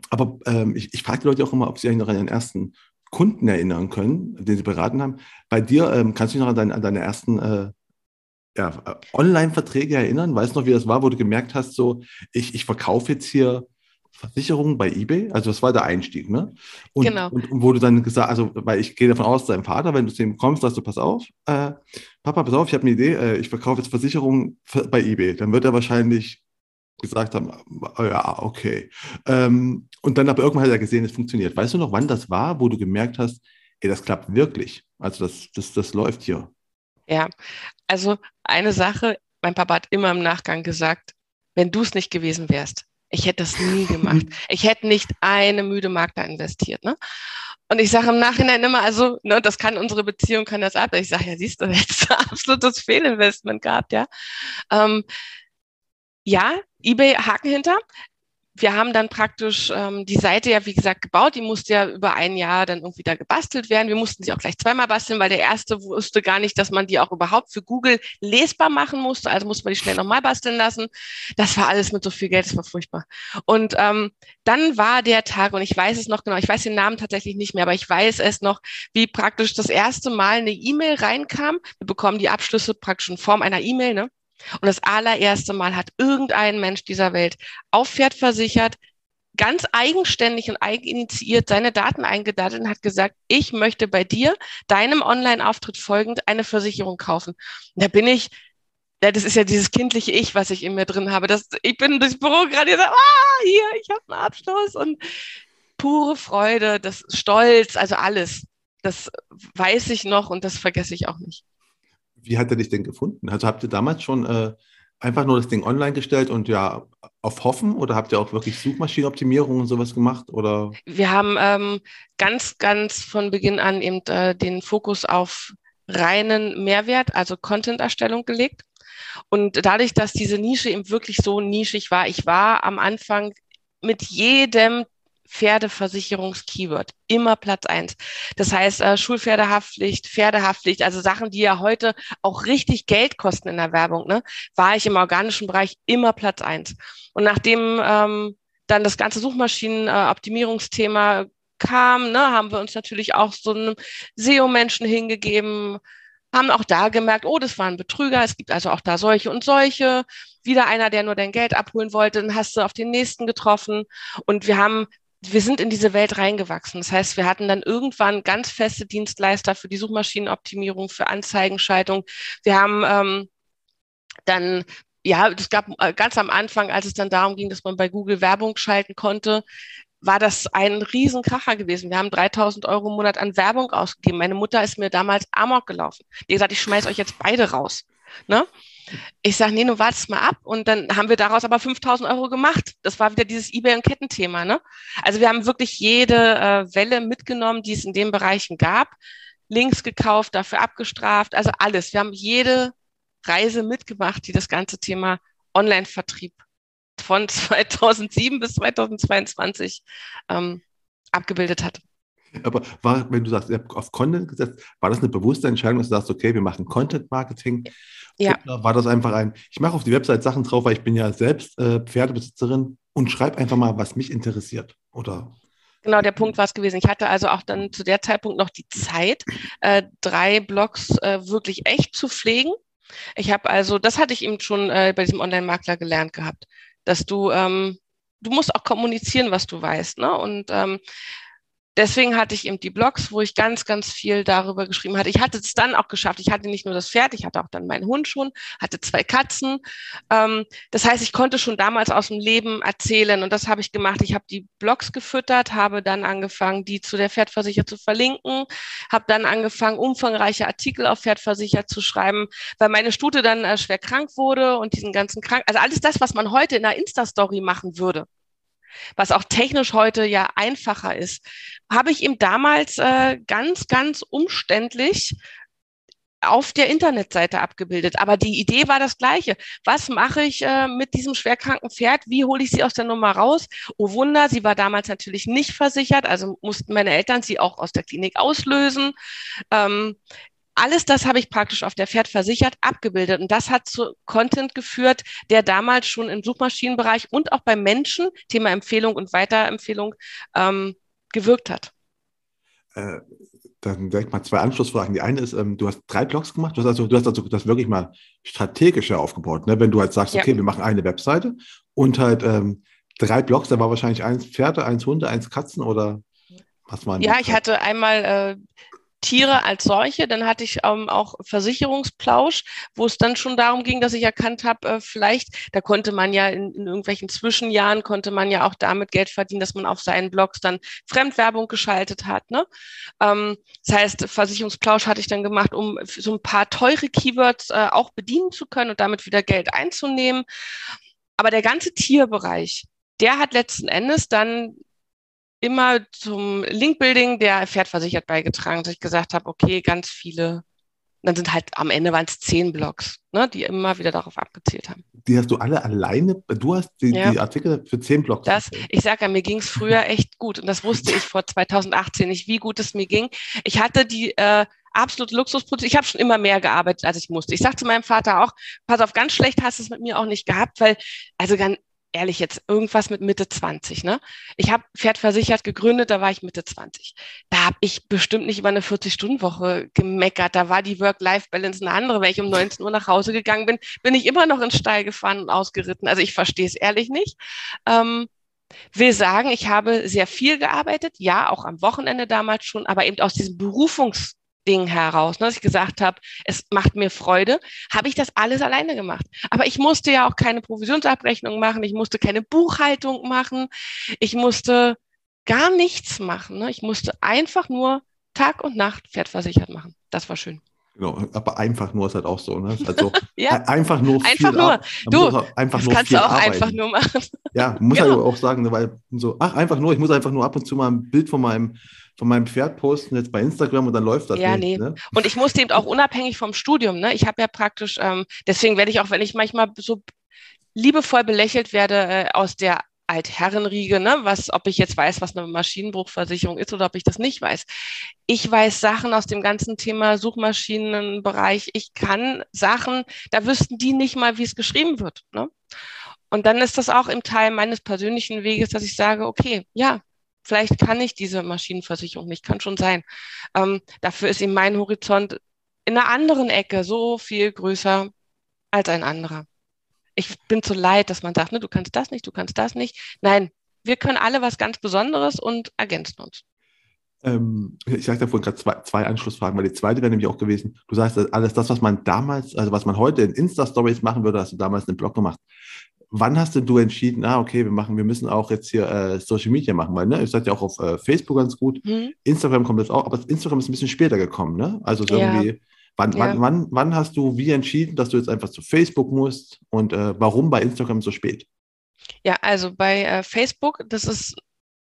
aber ähm, ich, ich frage die Leute auch immer, ob sie sich noch an ihren ersten Kunden erinnern können, den sie beraten haben. Bei dir, ähm, kannst du dich noch an, dein, an deine ersten äh, ja, Online-Verträge erinnern? Weißt du noch, wie das war, wo du gemerkt hast, so, ich, ich verkaufe jetzt hier Versicherungen bei eBay? Also das war der Einstieg, ne? Und, genau. Und, und wo du dann gesagt, also, weil ich gehe davon aus, dein Vater, wenn du zu ihm kommst, sagst du, pass auf, äh, Papa, pass auf, ich habe eine Idee, äh, ich verkaufe jetzt Versicherungen bei eBay. Dann wird er wahrscheinlich gesagt haben, oh ja, okay. Ähm, und dann aber irgendwann hat er gesehen, es funktioniert. Weißt du noch, wann das war, wo du gemerkt hast, ey, das klappt wirklich? Also das, das, das läuft hier. Ja, also eine Sache, mein Papa hat immer im Nachgang gesagt, wenn du es nicht gewesen wärst, Ich hätte das nie gemacht. Ich hätte nicht eine müde Mark da investiert. Ne? Und ich sage im Nachhinein immer, also, ne, das kann unsere Beziehung, kann das ab. Ich sage, ja, siehst du, jetzt absolutes Fehlinvestment gehabt, ja. Ähm, ja, eBay Haken hinter wir haben dann praktisch ähm, die Seite ja, wie gesagt, gebaut. Die musste ja über ein Jahr dann irgendwie da gebastelt werden. Wir mussten sie auch gleich zweimal basteln, weil der erste wusste gar nicht, dass man die auch überhaupt für Google lesbar machen musste. Also musste man die schnell nochmal basteln lassen. Das war alles mit so viel Geld, das war furchtbar. Und ähm, dann war der Tag, und ich weiß es noch genau, ich weiß den Namen tatsächlich nicht mehr, aber ich weiß es noch, wie praktisch das erste Mal eine E-Mail reinkam. Wir bekommen die Abschlüsse praktisch in Form einer E-Mail, ne? Und das allererste Mal hat irgendein Mensch dieser Welt auf Pferd versichert, ganz eigenständig und eigeninitiiert seine Daten eingedatet und hat gesagt, ich möchte bei dir, deinem Online-Auftritt folgend, eine Versicherung kaufen. Und da bin ich, das ist ja dieses kindliche Ich, was ich in mir drin habe. Das, ich bin durchs Büro gerade gesagt, ah, hier, ich habe einen Abschluss und pure Freude, das Stolz, also alles. Das weiß ich noch und das vergesse ich auch nicht wie hat er dich denn gefunden? Also habt ihr damals schon äh, einfach nur das Ding online gestellt und ja auf Hoffen oder habt ihr auch wirklich Suchmaschinenoptimierung und sowas gemacht? Oder? Wir haben ähm, ganz, ganz von Beginn an eben äh, den Fokus auf reinen Mehrwert, also Content-Erstellung gelegt. Und dadurch, dass diese Nische eben wirklich so nischig war, ich war am Anfang mit jedem Pferdeversicherungs-Keyword. Immer Platz eins. Das heißt, äh, Schulpferdehaftpflicht, Pferdehaftpflicht, also Sachen, die ja heute auch richtig Geld kosten in der Werbung, ne, war ich im organischen Bereich immer Platz eins. Und nachdem ähm, dann das ganze Suchmaschinenoptimierungsthema äh, kam, ne, haben wir uns natürlich auch so einem SEO-Menschen hingegeben, haben auch da gemerkt, oh, das war ein Betrüger, es gibt also auch da solche und solche. Wieder einer, der nur dein Geld abholen wollte, dann hast du auf den nächsten getroffen. Und wir haben wir sind in diese Welt reingewachsen. Das heißt, wir hatten dann irgendwann ganz feste Dienstleister für die Suchmaschinenoptimierung, für Anzeigenschaltung. Wir haben ähm, dann, ja, es gab äh, ganz am Anfang, als es dann darum ging, dass man bei Google Werbung schalten konnte, war das ein Riesenkracher gewesen. Wir haben 3000 Euro im Monat an Werbung ausgegeben. Meine Mutter ist mir damals Amok gelaufen. Die gesagt, ich schmeiß euch jetzt beide raus. Ne? Ich sage, nee, nun wart's mal ab. Und dann haben wir daraus aber 5000 Euro gemacht. Das war wieder dieses eBay- und Kettenthema. Ne? Also wir haben wirklich jede äh, Welle mitgenommen, die es in den Bereichen gab. Links gekauft, dafür abgestraft, also alles. Wir haben jede Reise mitgemacht, die das ganze Thema Online-Vertrieb von 2007 bis 2022 ähm, abgebildet hat. Aber war, wenn du sagst, ihr habt auf Content gesetzt, war das eine bewusste Entscheidung, dass du sagst, okay, wir machen Content Marketing? Ja. Oder war das einfach ein, ich mache auf die Website Sachen drauf, weil ich bin ja selbst äh, Pferdebesitzerin und schreibe einfach mal, was mich interessiert? Oder? Genau, der Punkt war es gewesen. Ich hatte also auch dann zu der Zeitpunkt noch die Zeit, äh, drei Blogs äh, wirklich echt zu pflegen. Ich habe also, das hatte ich eben schon äh, bei diesem Online-Makler gelernt gehabt, dass du, ähm, du musst auch kommunizieren, was du weißt. Ne? Und ähm, deswegen hatte ich eben die Blogs, wo ich ganz, ganz viel darüber geschrieben hatte. Ich hatte es dann auch geschafft. Ich hatte nicht nur das Pferd, ich hatte auch dann meinen Hund schon, hatte zwei Katzen. Ähm, das heißt, ich konnte schon damals aus dem Leben erzählen und das habe ich gemacht. Ich habe die Blogs gefüttert, habe dann angefangen, die zu der Pferdversicher zu verlinken, habe dann angefangen, umfangreiche Artikel auf Pferdversicher zu schreiben, weil meine Stute dann äh, schwer krank wurde und diesen ganzen krank, also alles das, was man heute in einer Insta-Story machen würde was auch technisch heute ja einfacher ist, habe ich ihm damals äh, ganz, ganz umständlich auf der Internetseite abgebildet. Aber die Idee war das gleiche. Was mache ich äh, mit diesem schwerkranken Pferd? Wie hole ich sie aus der Nummer raus? Oh Wunder, sie war damals natürlich nicht versichert, also mussten meine Eltern sie auch aus der Klinik auslösen. Ähm, alles das habe ich praktisch auf der Pferd versichert abgebildet. Und das hat zu Content geführt, der damals schon im Suchmaschinenbereich und auch bei Menschen, Thema Empfehlung und Weiterempfehlung, ähm, gewirkt hat. Äh, dann direkt mal zwei Anschlussfragen. Die eine ist, ähm, du hast drei Blogs gemacht, du hast also, du hast also das wirklich mal strategischer aufgebaut. Ne? Wenn du halt sagst, okay, ja. wir machen eine Webseite und halt ähm, drei Blogs, da war wahrscheinlich eins Pferde, eins Hunde, eins Katzen oder was waren Ja, ich hatte einmal äh, Tiere als solche. Dann hatte ich ähm, auch Versicherungsplausch, wo es dann schon darum ging, dass ich erkannt habe, äh, vielleicht, da konnte man ja in, in, irgendwelchen Zwischenjahren, konnte man ja auch damit Geld verdienen, dass man auf seinen Blogs dann Fremdwerbung geschaltet hat. Ne? Ähm, das heißt, Versicherungsplausch hatte ich dann gemacht, um so ein paar teure Keywords äh, auch bedienen zu können und damit wieder Geld einzunehmen. Aber der ganze Tierbereich, der hat letzten Endes dann immer zum Linkbuilding der Pferdversichert beigetragen, dass ich gesagt habe, okay, ganz viele dann sind halt am Ende waren es zehn Blogs, ne, die immer wieder darauf abgezielt haben. Die hast du alle alleine, du hast die, ja. die Artikel für zehn Blogs. Das, ich sage ja, mir ging es früher echt gut und das wusste ich vor 2018 nicht, wie gut es mir ging. Ich hatte die äh, absolut Luxusprodukt. Ich habe schon immer mehr gearbeitet, als ich musste. Ich sagte meinem Vater auch, pass auf, ganz schlecht hast du es mit mir auch nicht gehabt, weil, also ganz ehrlich jetzt, irgendwas mit Mitte 20. Ne? Ich habe Pferd versichert gegründet, da war ich Mitte 20. Da habe ich bestimmt nicht über eine 40-Stunden-Woche gemeckert. Da war die Work-Life-Balance eine andere. Wenn ich um 19 Uhr nach Hause gegangen bin, bin ich immer noch ins Stall gefahren und ausgeritten. Also ich verstehe es ehrlich nicht. Ähm, will sagen, ich habe sehr viel gearbeitet, ja, auch am Wochenende damals schon, aber eben aus diesem Berufungs- Ding heraus, ne, dass ich gesagt habe, es macht mir Freude, habe ich das alles alleine gemacht. Aber ich musste ja auch keine Provisionsabrechnung machen, ich musste keine Buchhaltung machen, ich musste gar nichts machen. Ne? Ich musste einfach nur Tag und Nacht pferdversichert machen. Das war schön. Genau, aber einfach nur ist halt auch so, ne? Also ja. einfach nur einfach nur. Du, einfach das nur kannst du auch arbeiten. einfach nur machen. Ja, muss genau. halt auch sagen, ne, weil so, ach, einfach nur, ich muss einfach nur ab und zu mal ein Bild von meinem von meinem Pferd posten jetzt bei Instagram und dann läuft das ja, nicht. Nee. Ne? Und ich musste eben auch unabhängig vom Studium, ne? Ich habe ja praktisch, ähm, deswegen werde ich auch, wenn ich manchmal so liebevoll belächelt werde äh, aus der Altherrenriege, ne, was, ob ich jetzt weiß, was eine Maschinenbruchversicherung ist oder ob ich das nicht weiß. Ich weiß Sachen aus dem ganzen Thema Suchmaschinenbereich. Ich kann Sachen, da wüssten die nicht mal, wie es geschrieben wird. Ne? Und dann ist das auch im Teil meines persönlichen Weges, dass ich sage, okay, ja, vielleicht kann ich diese Maschinenversicherung nicht, kann schon sein. Ähm, dafür ist eben mein Horizont in einer anderen Ecke so viel größer als ein anderer. Ich bin zu leid, dass man sagt, ne, du kannst das nicht, du kannst das nicht. Nein, wir können alle was ganz Besonderes und ergänzen uns. Ähm, ich sagte vorhin gerade zwei, zwei Anschlussfragen, weil die zweite wäre nämlich auch gewesen, du sagst, alles das, was man damals, also was man heute in Insta-Stories machen würde, hast du damals in einem Blog gemacht wann hast denn du entschieden, ah, okay, wir machen, wir müssen auch jetzt hier äh, Social Media machen, weil, ne, ihr seid ja auch auf äh, Facebook ganz gut, mhm. Instagram kommt jetzt auch, aber Instagram ist ein bisschen später gekommen, ne? Also so ja. irgendwie, wann, ja. wann, wann, wann hast du wie entschieden, dass du jetzt einfach zu Facebook musst und äh, warum bei Instagram so spät? Ja, also bei äh, Facebook, das ist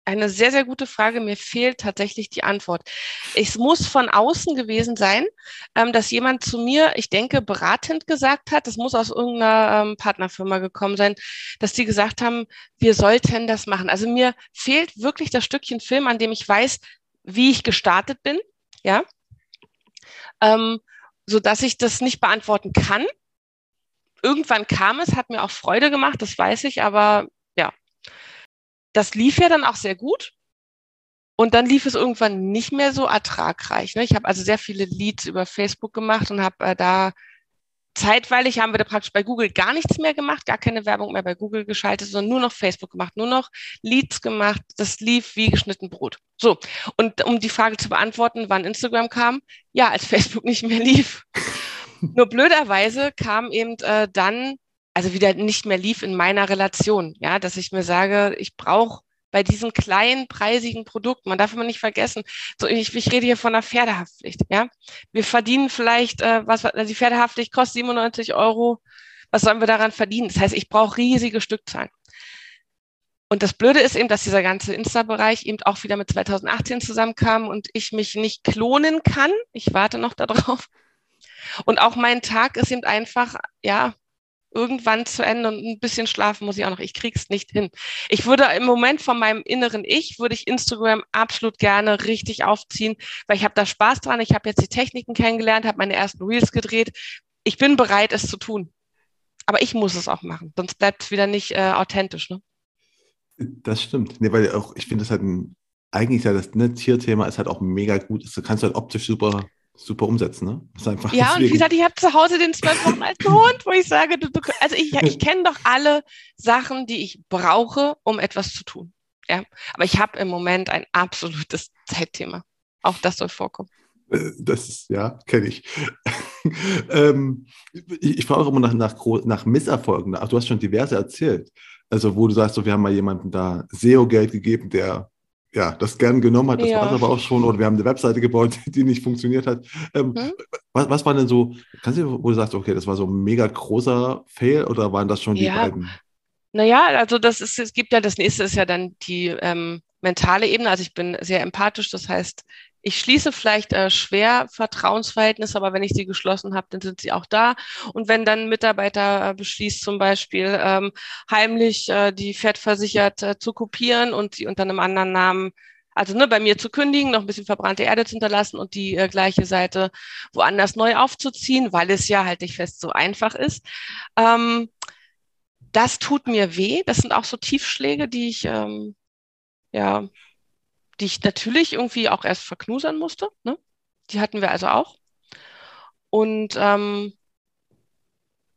eine sehr, sehr gute Frage. Mir fehlt tatsächlich die Antwort. Es muss von außen gewesen sein, ähm, dass jemand zu mir, ich denke, beratend gesagt hat, das muss aus irgendeiner ähm, Partnerfirma gekommen sein, dass die gesagt haben, wir sollten das machen. Also mir fehlt wirklich das Stückchen Film, an dem ich weiß, wie ich gestartet bin, ja, ähm, so dass ich das nicht beantworten kann. Irgendwann kam es, hat mir auch Freude gemacht, das weiß ich, aber das lief ja dann auch sehr gut. Und dann lief es irgendwann nicht mehr so ertragreich. Ne? Ich habe also sehr viele Leads über Facebook gemacht und habe äh, da zeitweilig haben wir da praktisch bei Google gar nichts mehr gemacht, gar keine Werbung mehr bei Google geschaltet, sondern nur noch Facebook gemacht, nur noch Leads gemacht. Das lief wie geschnitten Brot. So, und um die Frage zu beantworten, wann Instagram kam, ja, als Facebook nicht mehr lief. nur blöderweise kam eben äh, dann also wieder nicht mehr lief in meiner Relation, ja, dass ich mir sage, ich brauche bei diesen kleinen preisigen Produkten, man darf immer nicht vergessen, so ich, ich rede hier von einer Pferdehaftpflicht, ja. Wir verdienen vielleicht, äh, was also die Pferdehaftpflicht kostet 97 Euro, was sollen wir daran verdienen? Das heißt, ich brauche riesige Stückzahlen. Und das Blöde ist eben, dass dieser ganze Insta-Bereich eben auch wieder mit 2018 zusammenkam und ich mich nicht klonen kann. Ich warte noch darauf. Und auch mein Tag ist eben einfach, ja, irgendwann zu Ende und ein bisschen schlafen muss ich auch noch. Ich krieg's nicht hin. Ich würde im Moment von meinem inneren Ich, würde ich Instagram absolut gerne richtig aufziehen, weil ich habe da Spaß dran. Ich habe jetzt die Techniken kennengelernt, habe meine ersten Reels gedreht. Ich bin bereit, es zu tun. Aber ich muss es auch machen, sonst bleibt es wieder nicht äh, authentisch. Ne? Das stimmt. Nee, weil auch, ich finde das halt ein, eigentlich ja das ne, Tierthema ist halt auch mega gut. Du kannst halt optisch super super umsetzen, ne? ja, deswegen. und wie gesagt, ich habe zu Hause den zwölf Wochen alten Hund, wo ich sage, du, du, also ich, ich kenne doch alle Sachen, die ich brauche, um etwas zu tun. Ja, aber ich habe im Moment ein absolutes Zeitthema. Auch das soll vorkommen. Äh, das ist, ja, kenne ich. ähm, ich. ich. frage auch immer nach, nach, nach Misserfolgen. Du hast schon diverse erzählt. Also, wo du sagst, so, wir haben mal jemanden da SEO-Geld gegeben, der ja, das gern genommen hat. Das ja. war es aber auch schon. Oder wir haben eine Webseite gebaut, die nicht funktioniert hat. Ähm, hm? was, was war denn so, kannst du, wo du sagst, okay, das war so ein mega großer Fail oder waren das schon die ja. beiden? Naja, also das ist, es gibt ja, das nächste ist ja dann die ähm, mentale Ebene. Also ich bin sehr empathisch, das heißt, ich schließe vielleicht äh, schwer Vertrauensverhältnisse, aber wenn ich sie geschlossen habe, dann sind sie auch da. Und wenn dann ein Mitarbeiter äh, beschließt, zum Beispiel ähm, heimlich äh, die Fettversichert äh, zu kopieren und sie unter einem anderen Namen also ne, bei mir zu kündigen, noch ein bisschen verbrannte Erde zu hinterlassen und die äh, gleiche Seite woanders neu aufzuziehen, weil es ja halt nicht fest so einfach ist. Ähm, das tut mir weh. Das sind auch so Tiefschläge, die ich ähm, ja die ich natürlich irgendwie auch erst verknusern musste. Ne? Die hatten wir also auch. Und ähm,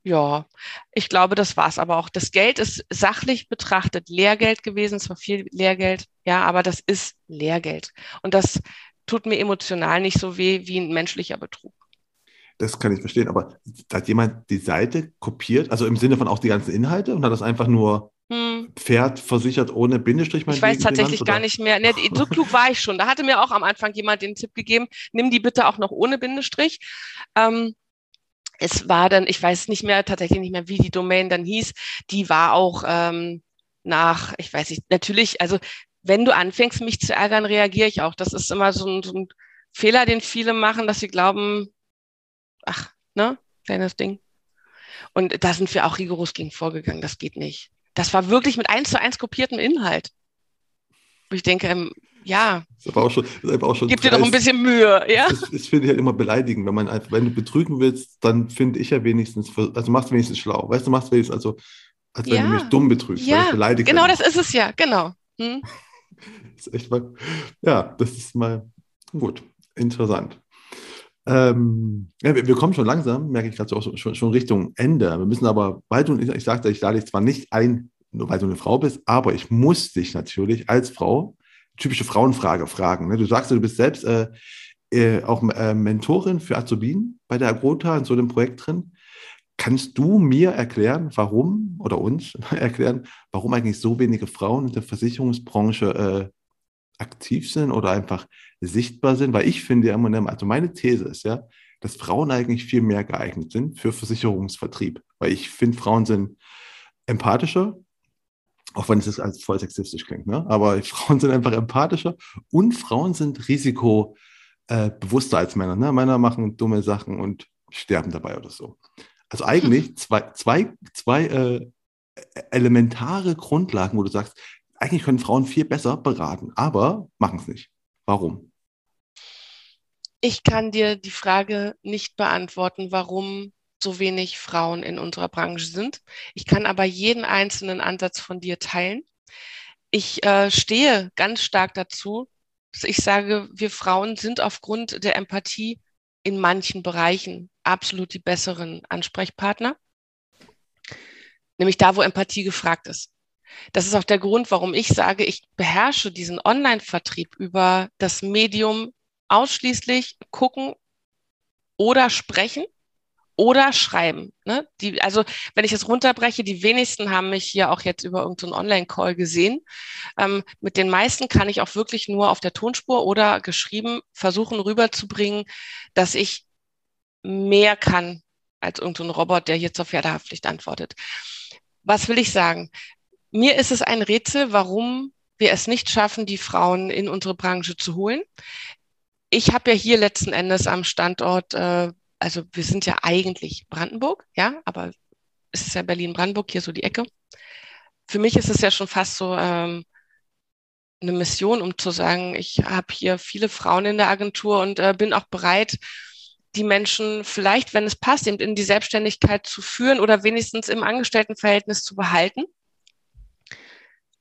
ja, ich glaube, das war's aber auch. Das Geld ist sachlich betrachtet Lehrgeld gewesen. Es war viel Lehrgeld, ja, aber das ist Lehrgeld. Und das tut mir emotional nicht so weh wie ein menschlicher Betrug. Das kann ich verstehen, aber hat jemand die Seite kopiert, also im Sinne von auch die ganzen Inhalte und hat das einfach nur hm. Pferd versichert ohne Bindestrich. Ich weiß tatsächlich gar nicht mehr. Nee, so klug war ich schon. Da hatte mir auch am Anfang jemand den Tipp gegeben, nimm die bitte auch noch ohne Bindestrich. Ähm, es war dann, ich weiß nicht mehr, tatsächlich nicht mehr, wie die Domain dann hieß. Die war auch ähm, nach, ich weiß nicht, natürlich, also wenn du anfängst, mich zu ärgern, reagiere ich auch. Das ist immer so ein, so ein Fehler, den viele machen, dass sie glauben, ach, ne, kleines Ding. Und da sind wir auch rigoros gegen vorgegangen. Das geht nicht. Das war wirklich mit eins zu eins kopiertem Inhalt. Wo ich denke, ähm, ja. Das auch schon, ist auch schon Gib dir doch ein bisschen Mühe, ja. Das, das, finde ich halt immer beleidigend. Wenn, man, wenn du betrügen willst, dann finde ich ja wenigstens, also machst du wenigstens schlau. Weißt du, machst wenigstens, also, als wenn ja. du mich dumm betrügst. Ja, genau das ist es ja, genau. Hm? das ist echt mal, ja, das ist mal gut, interessant. Ähm, ja, wir, wir, kommen schon langsam, merke ich gerade so, schon, schon, Richtung Ende. Wir müssen aber, weil du, ich, ich sagte, ich lade dich zwar nicht ein, nur weil du eine Frau bist, aber ich muss dich natürlich als Frau, typische Frauenfrage fragen. Ne? Du sagst, du bist selbst äh, äh, auch äh, Mentorin für Azubin bei der Agrota in so einem Projekt drin. Kannst du mir erklären, warum oder uns erklären, warum eigentlich so wenige Frauen in der Versicherungsbranche äh, aktiv sind oder einfach sichtbar sind, weil ich finde ja immer, also meine These ist ja, dass Frauen eigentlich viel mehr geeignet sind für Versicherungsvertrieb, weil ich finde, Frauen sind empathischer, auch wenn es jetzt als voll sexistisch klingt, ne? aber Frauen sind einfach empathischer und Frauen sind risikobewusster als Männer. Ne? Männer machen dumme Sachen und sterben dabei oder so. Also eigentlich zwei, zwei, zwei äh, elementare Grundlagen, wo du sagst, eigentlich können Frauen viel besser beraten, aber machen es nicht. Warum? Ich kann dir die Frage nicht beantworten, warum so wenig Frauen in unserer Branche sind. Ich kann aber jeden einzelnen Ansatz von dir teilen. Ich äh, stehe ganz stark dazu, dass ich sage, wir Frauen sind aufgrund der Empathie in manchen Bereichen absolut die besseren Ansprechpartner. Nämlich da, wo Empathie gefragt ist. Das ist auch der Grund, warum ich sage, ich beherrsche diesen Online-Vertrieb über das Medium ausschließlich gucken oder sprechen oder schreiben. Ne? Die, also wenn ich es runterbreche, die wenigsten haben mich hier auch jetzt über irgendeinen Online-Call gesehen. Ähm, mit den meisten kann ich auch wirklich nur auf der Tonspur oder geschrieben versuchen rüberzubringen, dass ich mehr kann als irgendein Robot, der hier zur Pferdehaftpflicht antwortet. Was will ich sagen? Mir ist es ein Rätsel, warum wir es nicht schaffen, die Frauen in unsere Branche zu holen. Ich habe ja hier letzten Endes am Standort, äh, also wir sind ja eigentlich Brandenburg, ja, aber es ist ja Berlin-Brandenburg, hier so die Ecke. Für mich ist es ja schon fast so ähm, eine Mission, um zu sagen, ich habe hier viele Frauen in der Agentur und äh, bin auch bereit, die Menschen vielleicht, wenn es passt, eben in die Selbstständigkeit zu führen oder wenigstens im Angestelltenverhältnis zu behalten.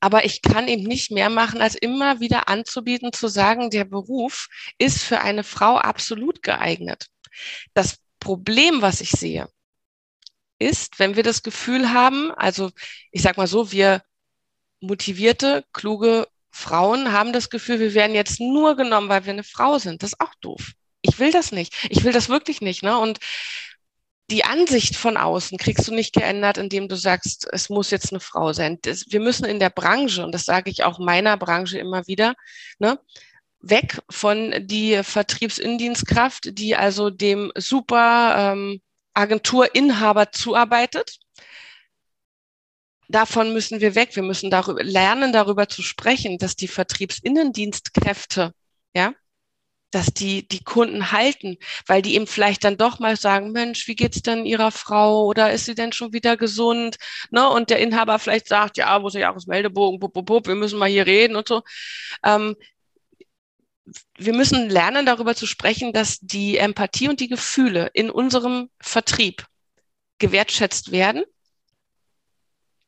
Aber ich kann eben nicht mehr machen, als immer wieder anzubieten, zu sagen, der Beruf ist für eine Frau absolut geeignet. Das Problem, was ich sehe, ist, wenn wir das Gefühl haben, also ich sag mal so, wir motivierte, kluge Frauen haben das Gefühl, wir werden jetzt nur genommen, weil wir eine Frau sind. Das ist auch doof. Ich will das nicht. Ich will das wirklich nicht. Ne? Und die Ansicht von außen kriegst du nicht geändert, indem du sagst, es muss jetzt eine Frau sein. Das, wir müssen in der Branche, und das sage ich auch meiner Branche immer wieder, ne, weg von die Vertriebsindienstkraft, die also dem super ähm, Agenturinhaber zuarbeitet. davon müssen wir weg. Wir müssen darüber lernen, darüber zu sprechen, dass die Vertriebsinnendienstkräfte, ja, dass die die Kunden halten, weil die eben vielleicht dann doch mal sagen, Mensch, wie geht's denn ihrer Frau oder ist sie denn schon wieder gesund? Ne? Und der Inhaber vielleicht sagt, ja, wo ist der Jahresmeldebogen, bup, bup, bup, wir müssen mal hier reden und so. Ähm, wir müssen lernen, darüber zu sprechen, dass die Empathie und die Gefühle in unserem Vertrieb gewertschätzt werden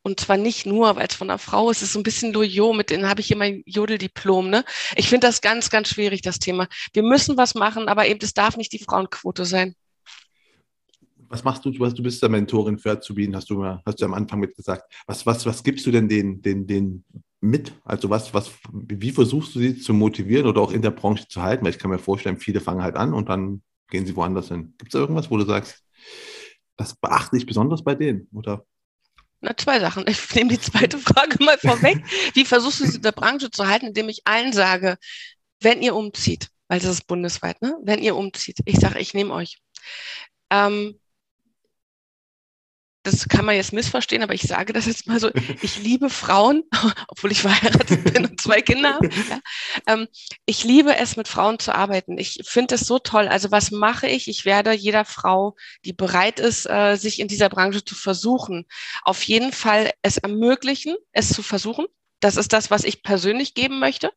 und zwar nicht nur, weil es von einer Frau ist, es ist so ein bisschen Loyot, mit denen habe ich hier mein Jodeldiplom. Ne? Ich finde das ganz, ganz schwierig, das Thema. Wir müssen was machen, aber eben, es darf nicht die Frauenquote sein. Was machst du? Du bist der Mentorin für Azubinen, hast du, hast du am Anfang mit gesagt. Was, was, was gibst du denn den, den, den mit? Also was, was, wie versuchst du sie zu motivieren oder auch in der Branche zu halten? Weil ich kann mir vorstellen, viele fangen halt an und dann gehen sie woanders hin. Gibt es da irgendwas, wo du sagst, das beachte ich besonders bei denen? Oder na, zwei Sachen. Ich nehme die zweite Frage mal vorweg. Wie versuchst du es in der Branche zu halten, indem ich allen sage, wenn ihr umzieht, weil das ist bundesweit, ne? Wenn ihr umzieht, ich sage, ich nehme euch. Ähm, das kann man jetzt missverstehen, aber ich sage das jetzt mal so, ich liebe Frauen, obwohl ich verheiratet bin und zwei Kinder habe. Ja. Ähm, ich liebe es, mit Frauen zu arbeiten. Ich finde es so toll. Also was mache ich? Ich werde jeder Frau, die bereit ist, äh, sich in dieser Branche zu versuchen, auf jeden Fall es ermöglichen, es zu versuchen. Das ist das, was ich persönlich geben möchte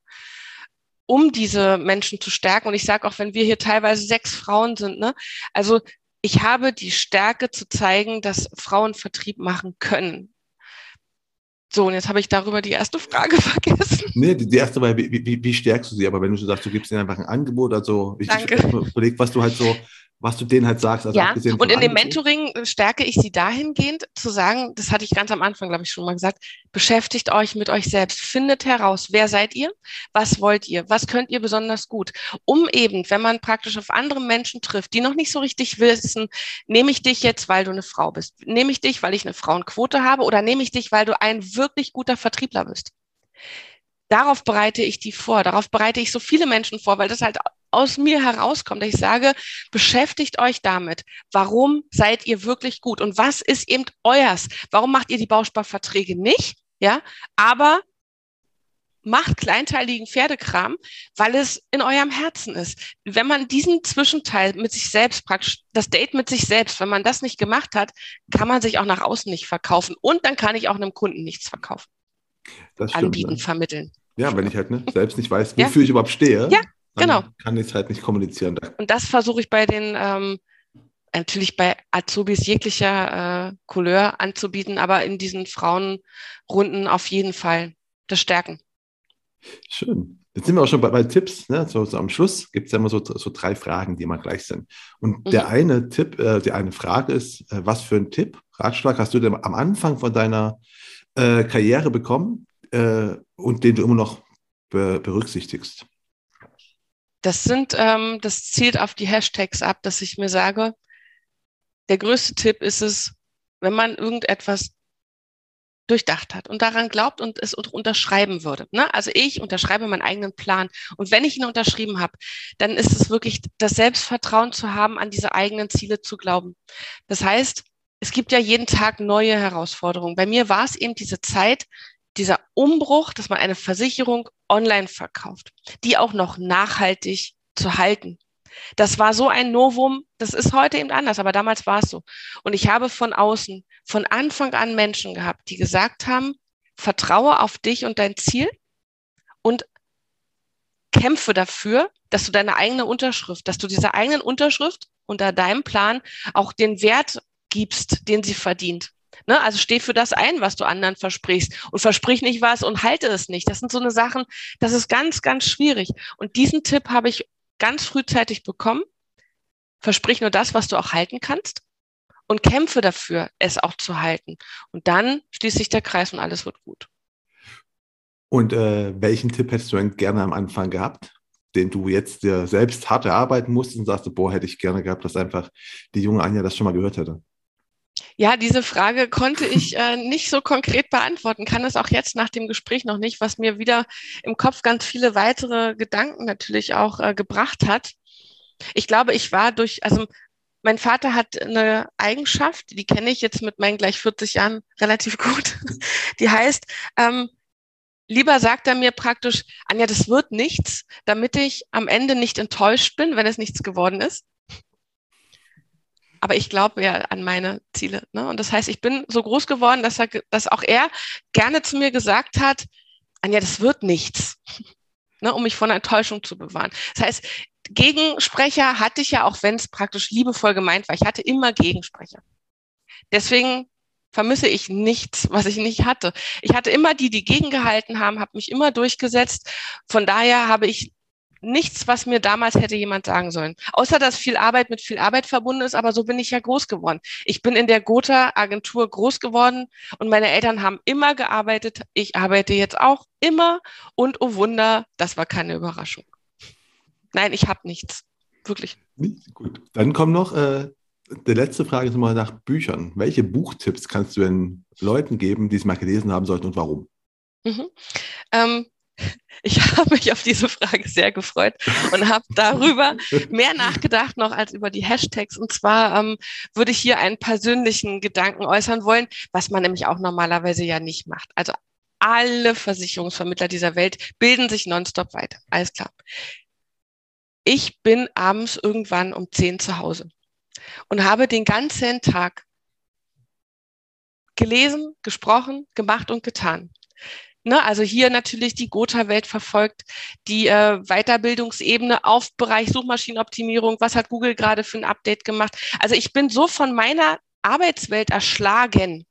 um diese Menschen zu stärken. Und ich sage auch, wenn wir hier teilweise sechs Frauen sind, ne, also ich habe die Stärke zu zeigen, dass Frauen Vertrieb machen können. So, und jetzt habe ich darüber die erste Frage vergessen. Nee, die, erste war, wie, wie, wie stärkst du sie? Aber wenn du so sagst, du gibst ihnen einfach ein Angebot, also ich, Danke. ich überlege, was du halt so was du denen halt sagst. Also ja, und in dem Mentoring stärke ich sie dahingehend zu sagen, das hatte ich ganz am Anfang, glaube ich, schon mal gesagt, beschäftigt euch mit euch selbst, findet heraus, wer seid ihr, was wollt ihr, was könnt ihr besonders gut, um eben, wenn man praktisch auf andere Menschen trifft, die noch nicht so richtig wissen, nehme ich dich jetzt, weil du eine Frau bist, nehme ich dich, weil ich eine Frauenquote habe oder nehme ich dich, weil du ein wirklich guter Vertriebler bist darauf bereite ich die vor, darauf bereite ich so viele Menschen vor, weil das halt aus mir herauskommt, dass ich sage, beschäftigt euch damit. Warum seid ihr wirklich gut? Und was ist eben euers? Warum macht ihr die Bausparverträge nicht? Ja, aber macht kleinteiligen Pferdekram, weil es in eurem Herzen ist. Wenn man diesen Zwischenteil mit sich selbst praktisch, das Date mit sich selbst, wenn man das nicht gemacht hat, kann man sich auch nach außen nicht verkaufen und dann kann ich auch einem Kunden nichts verkaufen. Das stimmt, anbieten, ne? vermitteln. Ja, wenn ich halt ne, selbst nicht weiß, wofür ja. ich überhaupt stehe. Ja, genau. kann ich es halt nicht kommunizieren. Und das versuche ich bei den, ähm, natürlich bei Azubis jeglicher äh, Couleur anzubieten, aber in diesen Frauenrunden auf jeden Fall das Stärken. Schön. Jetzt sind wir auch schon bei, bei Tipps. Ne? So, so, am Schluss gibt es ja immer so, so drei Fragen, die immer gleich sind. Und mhm. der eine Tipp, äh, die eine Frage ist, äh, was für ein Tipp, Ratschlag hast du denn am Anfang von deiner äh, Karriere bekommen äh, und den du immer noch be berücksichtigst? Das sind, ähm, das zielt auf die Hashtags ab, dass ich mir sage, der größte Tipp ist es, wenn man irgendetwas durchdacht hat und daran glaubt und es unterschreiben würde. Ne? Also ich unterschreibe meinen eigenen Plan. Und wenn ich ihn unterschrieben habe, dann ist es wirklich das Selbstvertrauen zu haben, an diese eigenen Ziele zu glauben. Das heißt, es gibt ja jeden Tag neue Herausforderungen. Bei mir war es eben diese Zeit, dieser Umbruch, dass man eine Versicherung online verkauft, die auch noch nachhaltig zu halten. Das war so ein Novum, das ist heute eben anders, aber damals war es so. Und ich habe von außen, von Anfang an Menschen gehabt, die gesagt haben, vertraue auf dich und dein Ziel und kämpfe dafür, dass du deine eigene Unterschrift, dass du dieser eigenen Unterschrift unter deinem Plan auch den Wert gibst, den sie verdient. Ne? Also steh für das ein, was du anderen versprichst und versprich nicht was und halte es nicht. Das sind so eine Sachen, das ist ganz, ganz schwierig. Und diesen Tipp habe ich ganz frühzeitig bekommen. Versprich nur das, was du auch halten kannst und kämpfe dafür, es auch zu halten. Und dann schließt sich der Kreis und alles wird gut. Und äh, welchen Tipp hättest du denn gerne am Anfang gehabt, den du jetzt dir selbst hart erarbeiten musst und sagst, boah, hätte ich gerne gehabt, dass einfach die junge Anja das schon mal gehört hätte? Ja, diese Frage konnte ich äh, nicht so konkret beantworten, kann es auch jetzt nach dem Gespräch noch nicht, was mir wieder im Kopf ganz viele weitere Gedanken natürlich auch äh, gebracht hat. Ich glaube, ich war durch, also mein Vater hat eine Eigenschaft, die kenne ich jetzt mit meinen gleich 40 Jahren relativ gut. Die heißt, ähm, lieber sagt er mir praktisch, Anja, das wird nichts, damit ich am Ende nicht enttäuscht bin, wenn es nichts geworden ist. Aber ich glaube ja an meine Ziele. Ne? Und das heißt, ich bin so groß geworden, dass, er, dass auch er gerne zu mir gesagt hat, Anja, das wird nichts, ne, um mich von Enttäuschung zu bewahren. Das heißt, Gegensprecher hatte ich ja, auch wenn es praktisch liebevoll gemeint war. Ich hatte immer Gegensprecher. Deswegen vermisse ich nichts, was ich nicht hatte. Ich hatte immer die, die gegengehalten haben, habe mich immer durchgesetzt. Von daher habe ich nichts, was mir damals hätte jemand sagen sollen. Außer, dass viel Arbeit mit viel Arbeit verbunden ist, aber so bin ich ja groß geworden. Ich bin in der Gotha-Agentur groß geworden und meine Eltern haben immer gearbeitet. Ich arbeite jetzt auch immer und oh Wunder, das war keine Überraschung. Nein, ich habe nichts. Wirklich. Gut. Dann kommt noch äh, die letzte Frage ist mal nach Büchern. Welche Buchtipps kannst du den Leuten geben, die es mal gelesen haben sollten und warum? Mhm. Ähm, ich habe mich auf diese Frage sehr gefreut und habe darüber mehr nachgedacht noch als über die Hashtags. Und zwar ähm, würde ich hier einen persönlichen Gedanken äußern wollen, was man nämlich auch normalerweise ja nicht macht. Also alle Versicherungsvermittler dieser Welt bilden sich nonstop weiter. Alles klar. Ich bin abends irgendwann um zehn zu Hause und habe den ganzen Tag gelesen, gesprochen, gemacht und getan. Ne, also hier natürlich die Gotha-Welt verfolgt, die äh, Weiterbildungsebene auf Bereich Suchmaschinenoptimierung. Was hat Google gerade für ein Update gemacht? Also ich bin so von meiner Arbeitswelt erschlagen,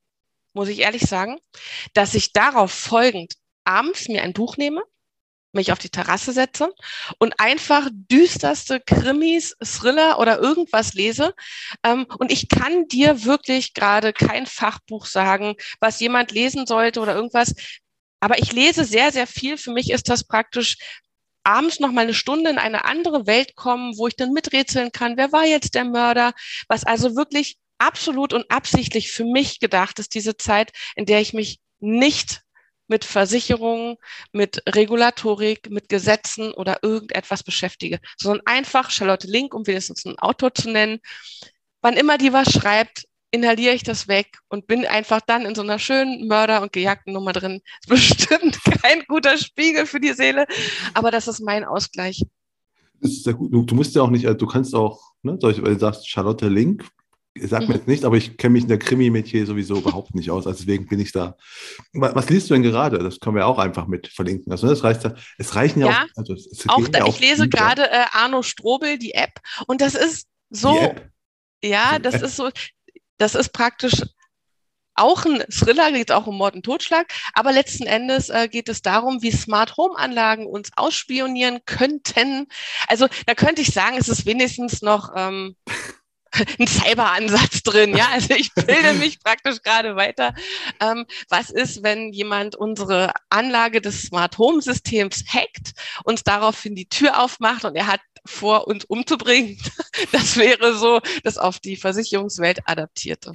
muss ich ehrlich sagen, dass ich darauf folgend abends mir ein Buch nehme, mich auf die Terrasse setze und einfach düsterste Krimis, Thriller oder irgendwas lese. Ähm, und ich kann dir wirklich gerade kein Fachbuch sagen, was jemand lesen sollte oder irgendwas. Aber ich lese sehr, sehr viel. Für mich ist das praktisch abends noch mal eine Stunde in eine andere Welt kommen, wo ich dann miträtseln kann, wer war jetzt der Mörder, was also wirklich absolut und absichtlich für mich gedacht ist, diese Zeit, in der ich mich nicht mit Versicherungen, mit Regulatorik, mit Gesetzen oder irgendetwas beschäftige, sondern einfach Charlotte Link, um wenigstens einen Autor zu nennen. Wann immer die was schreibt, inhaliere ich das weg und bin einfach dann in so einer schönen Mörder- und gejagten Nummer drin. bestimmt kein guter Spiegel für die Seele, aber das ist mein Ausgleich. Das ist sehr gut. Du, du musst ja auch nicht, äh, du kannst auch, ne, weil du sagst Charlotte Link, Sag mir jetzt nicht, aber ich kenne mich in der Krimi-Metier sowieso überhaupt nicht aus. Also deswegen bin ich da. Was liest du denn gerade? Das können wir auch einfach mit verlinken. Also das reicht ja, es reichen ja, ja auch. Also es auch da, ja ich lese gerade äh, Arno Strobel, die App. Und das ist so. Ja, das ist so. Das ist praktisch auch ein Thriller, geht auch um Mord und Totschlag, aber letzten Endes äh, geht es darum, wie Smart Home Anlagen uns ausspionieren könnten. Also da könnte ich sagen, es ist wenigstens noch ähm, ein Cyber-Ansatz drin. Ja, also ich bilde mich praktisch gerade weiter. Ähm, was ist, wenn jemand unsere Anlage des Smart Home Systems hackt, uns daraufhin die Tür aufmacht und er hat vor, uns umzubringen? Das wäre so das auf die Versicherungswelt adaptierte.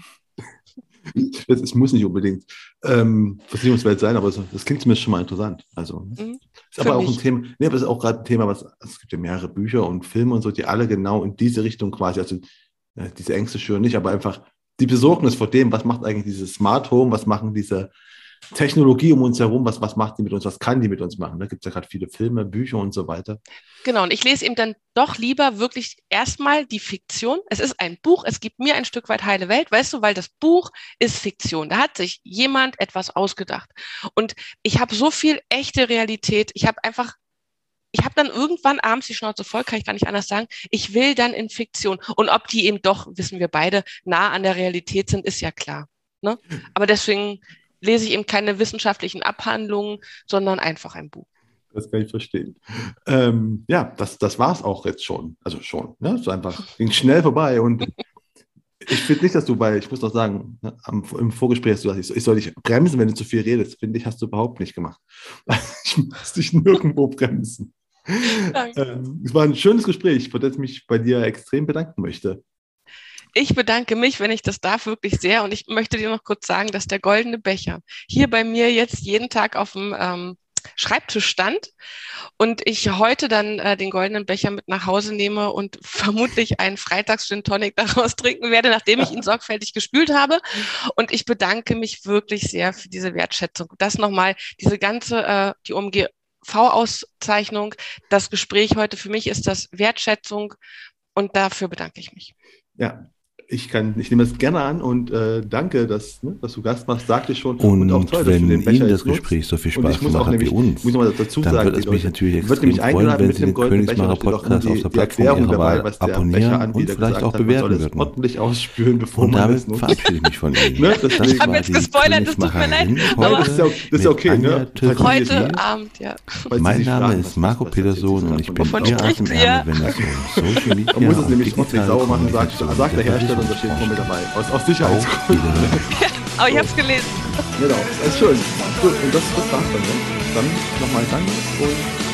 Es muss nicht unbedingt ähm, Versicherungswelt sein, aber das klingt zumindest schon mal interessant. Also mhm. ist aber auch ein Thema, nee, aber ist auch gerade ein Thema, was es gibt ja mehrere Bücher und Filme und so, die alle genau in diese Richtung quasi, also äh, diese Ängste schüren nicht, aber einfach die Besorgnis vor dem, was macht eigentlich dieses Smart Home, was machen diese Technologie um uns herum, was, was macht die mit uns, was kann die mit uns machen? Da gibt es ja gerade viele Filme, Bücher und so weiter. Genau, und ich lese eben dann doch lieber wirklich erstmal die Fiktion. Es ist ein Buch, es gibt mir ein Stück weit heile Welt, weißt du, weil das Buch ist Fiktion. Da hat sich jemand etwas ausgedacht. Und ich habe so viel echte Realität. Ich habe einfach ich habe dann irgendwann abends die Schnauze voll, kann ich gar nicht anders sagen. Ich will dann in Fiktion. Und ob die eben doch, wissen wir beide, nah an der Realität sind, ist ja klar. Ne? Aber deswegen lese ich eben keine wissenschaftlichen Abhandlungen, sondern einfach ein Buch. Das kann ich verstehen. Ähm, ja, das, das war es auch jetzt schon. Also schon. Ne? So einfach ging schnell vorbei. Und ich finde nicht, dass du bei, ich muss doch sagen, ne, am, im Vorgespräch hast du gesagt, ich soll dich bremsen, wenn du zu viel redest. Finde ich, hast du überhaupt nicht gemacht. Ich muss dich nirgendwo bremsen. Ähm, es war ein schönes Gespräch, für das ich mich bei dir extrem bedanken möchte. Ich bedanke mich, wenn ich das darf, wirklich sehr. Und ich möchte dir noch kurz sagen, dass der goldene Becher hier bei mir jetzt jeden Tag auf dem ähm, Schreibtisch stand und ich heute dann äh, den goldenen Becher mit nach Hause nehme und vermutlich einen Freitags-Gin Tonic daraus trinken werde, nachdem ich ihn sorgfältig gespült habe. Und ich bedanke mich wirklich sehr für diese Wertschätzung. Das nochmal, diese ganze, äh, die OMG V-Auszeichnung, das Gespräch heute für mich ist das Wertschätzung und dafür bedanke ich mich. Ja, ich kann, ich nehme das gerne an und äh, danke, dass, ne, dass du Gast machst, sagte ich schon. Und, und auch toll, wenn dass du den Ihnen das Gespräch so viel Spaß gemacht hat wie uns, muss man dazu dann sagen, würde es mich natürlich extrem freuen, wenn Sie den Königsmacher Podcast auf der Plattform Ihrer Wahl abonnieren und vielleicht auch bewerten würden. ordentlich ausspülen, bevor und damit verabschiede ich mich von Ihnen. ne, ich habe jetzt gespoilert, das tut mir leid. Aber das ist ja okay. Ne? Heute Abend, ja. Mein Name ist Marco Peterson und ich bin Ihr Atemärmel, wenn es um Social Media Man muss es nämlich trotzdem sauber machen, sagt der Hersteller und da steht dabei. Aus, aus Sicherheitsgründen. Ja, aber ich habe es gelesen. Genau, das ist schön. Gut, und das, das war's dann. Ne? Dann nochmal Danke und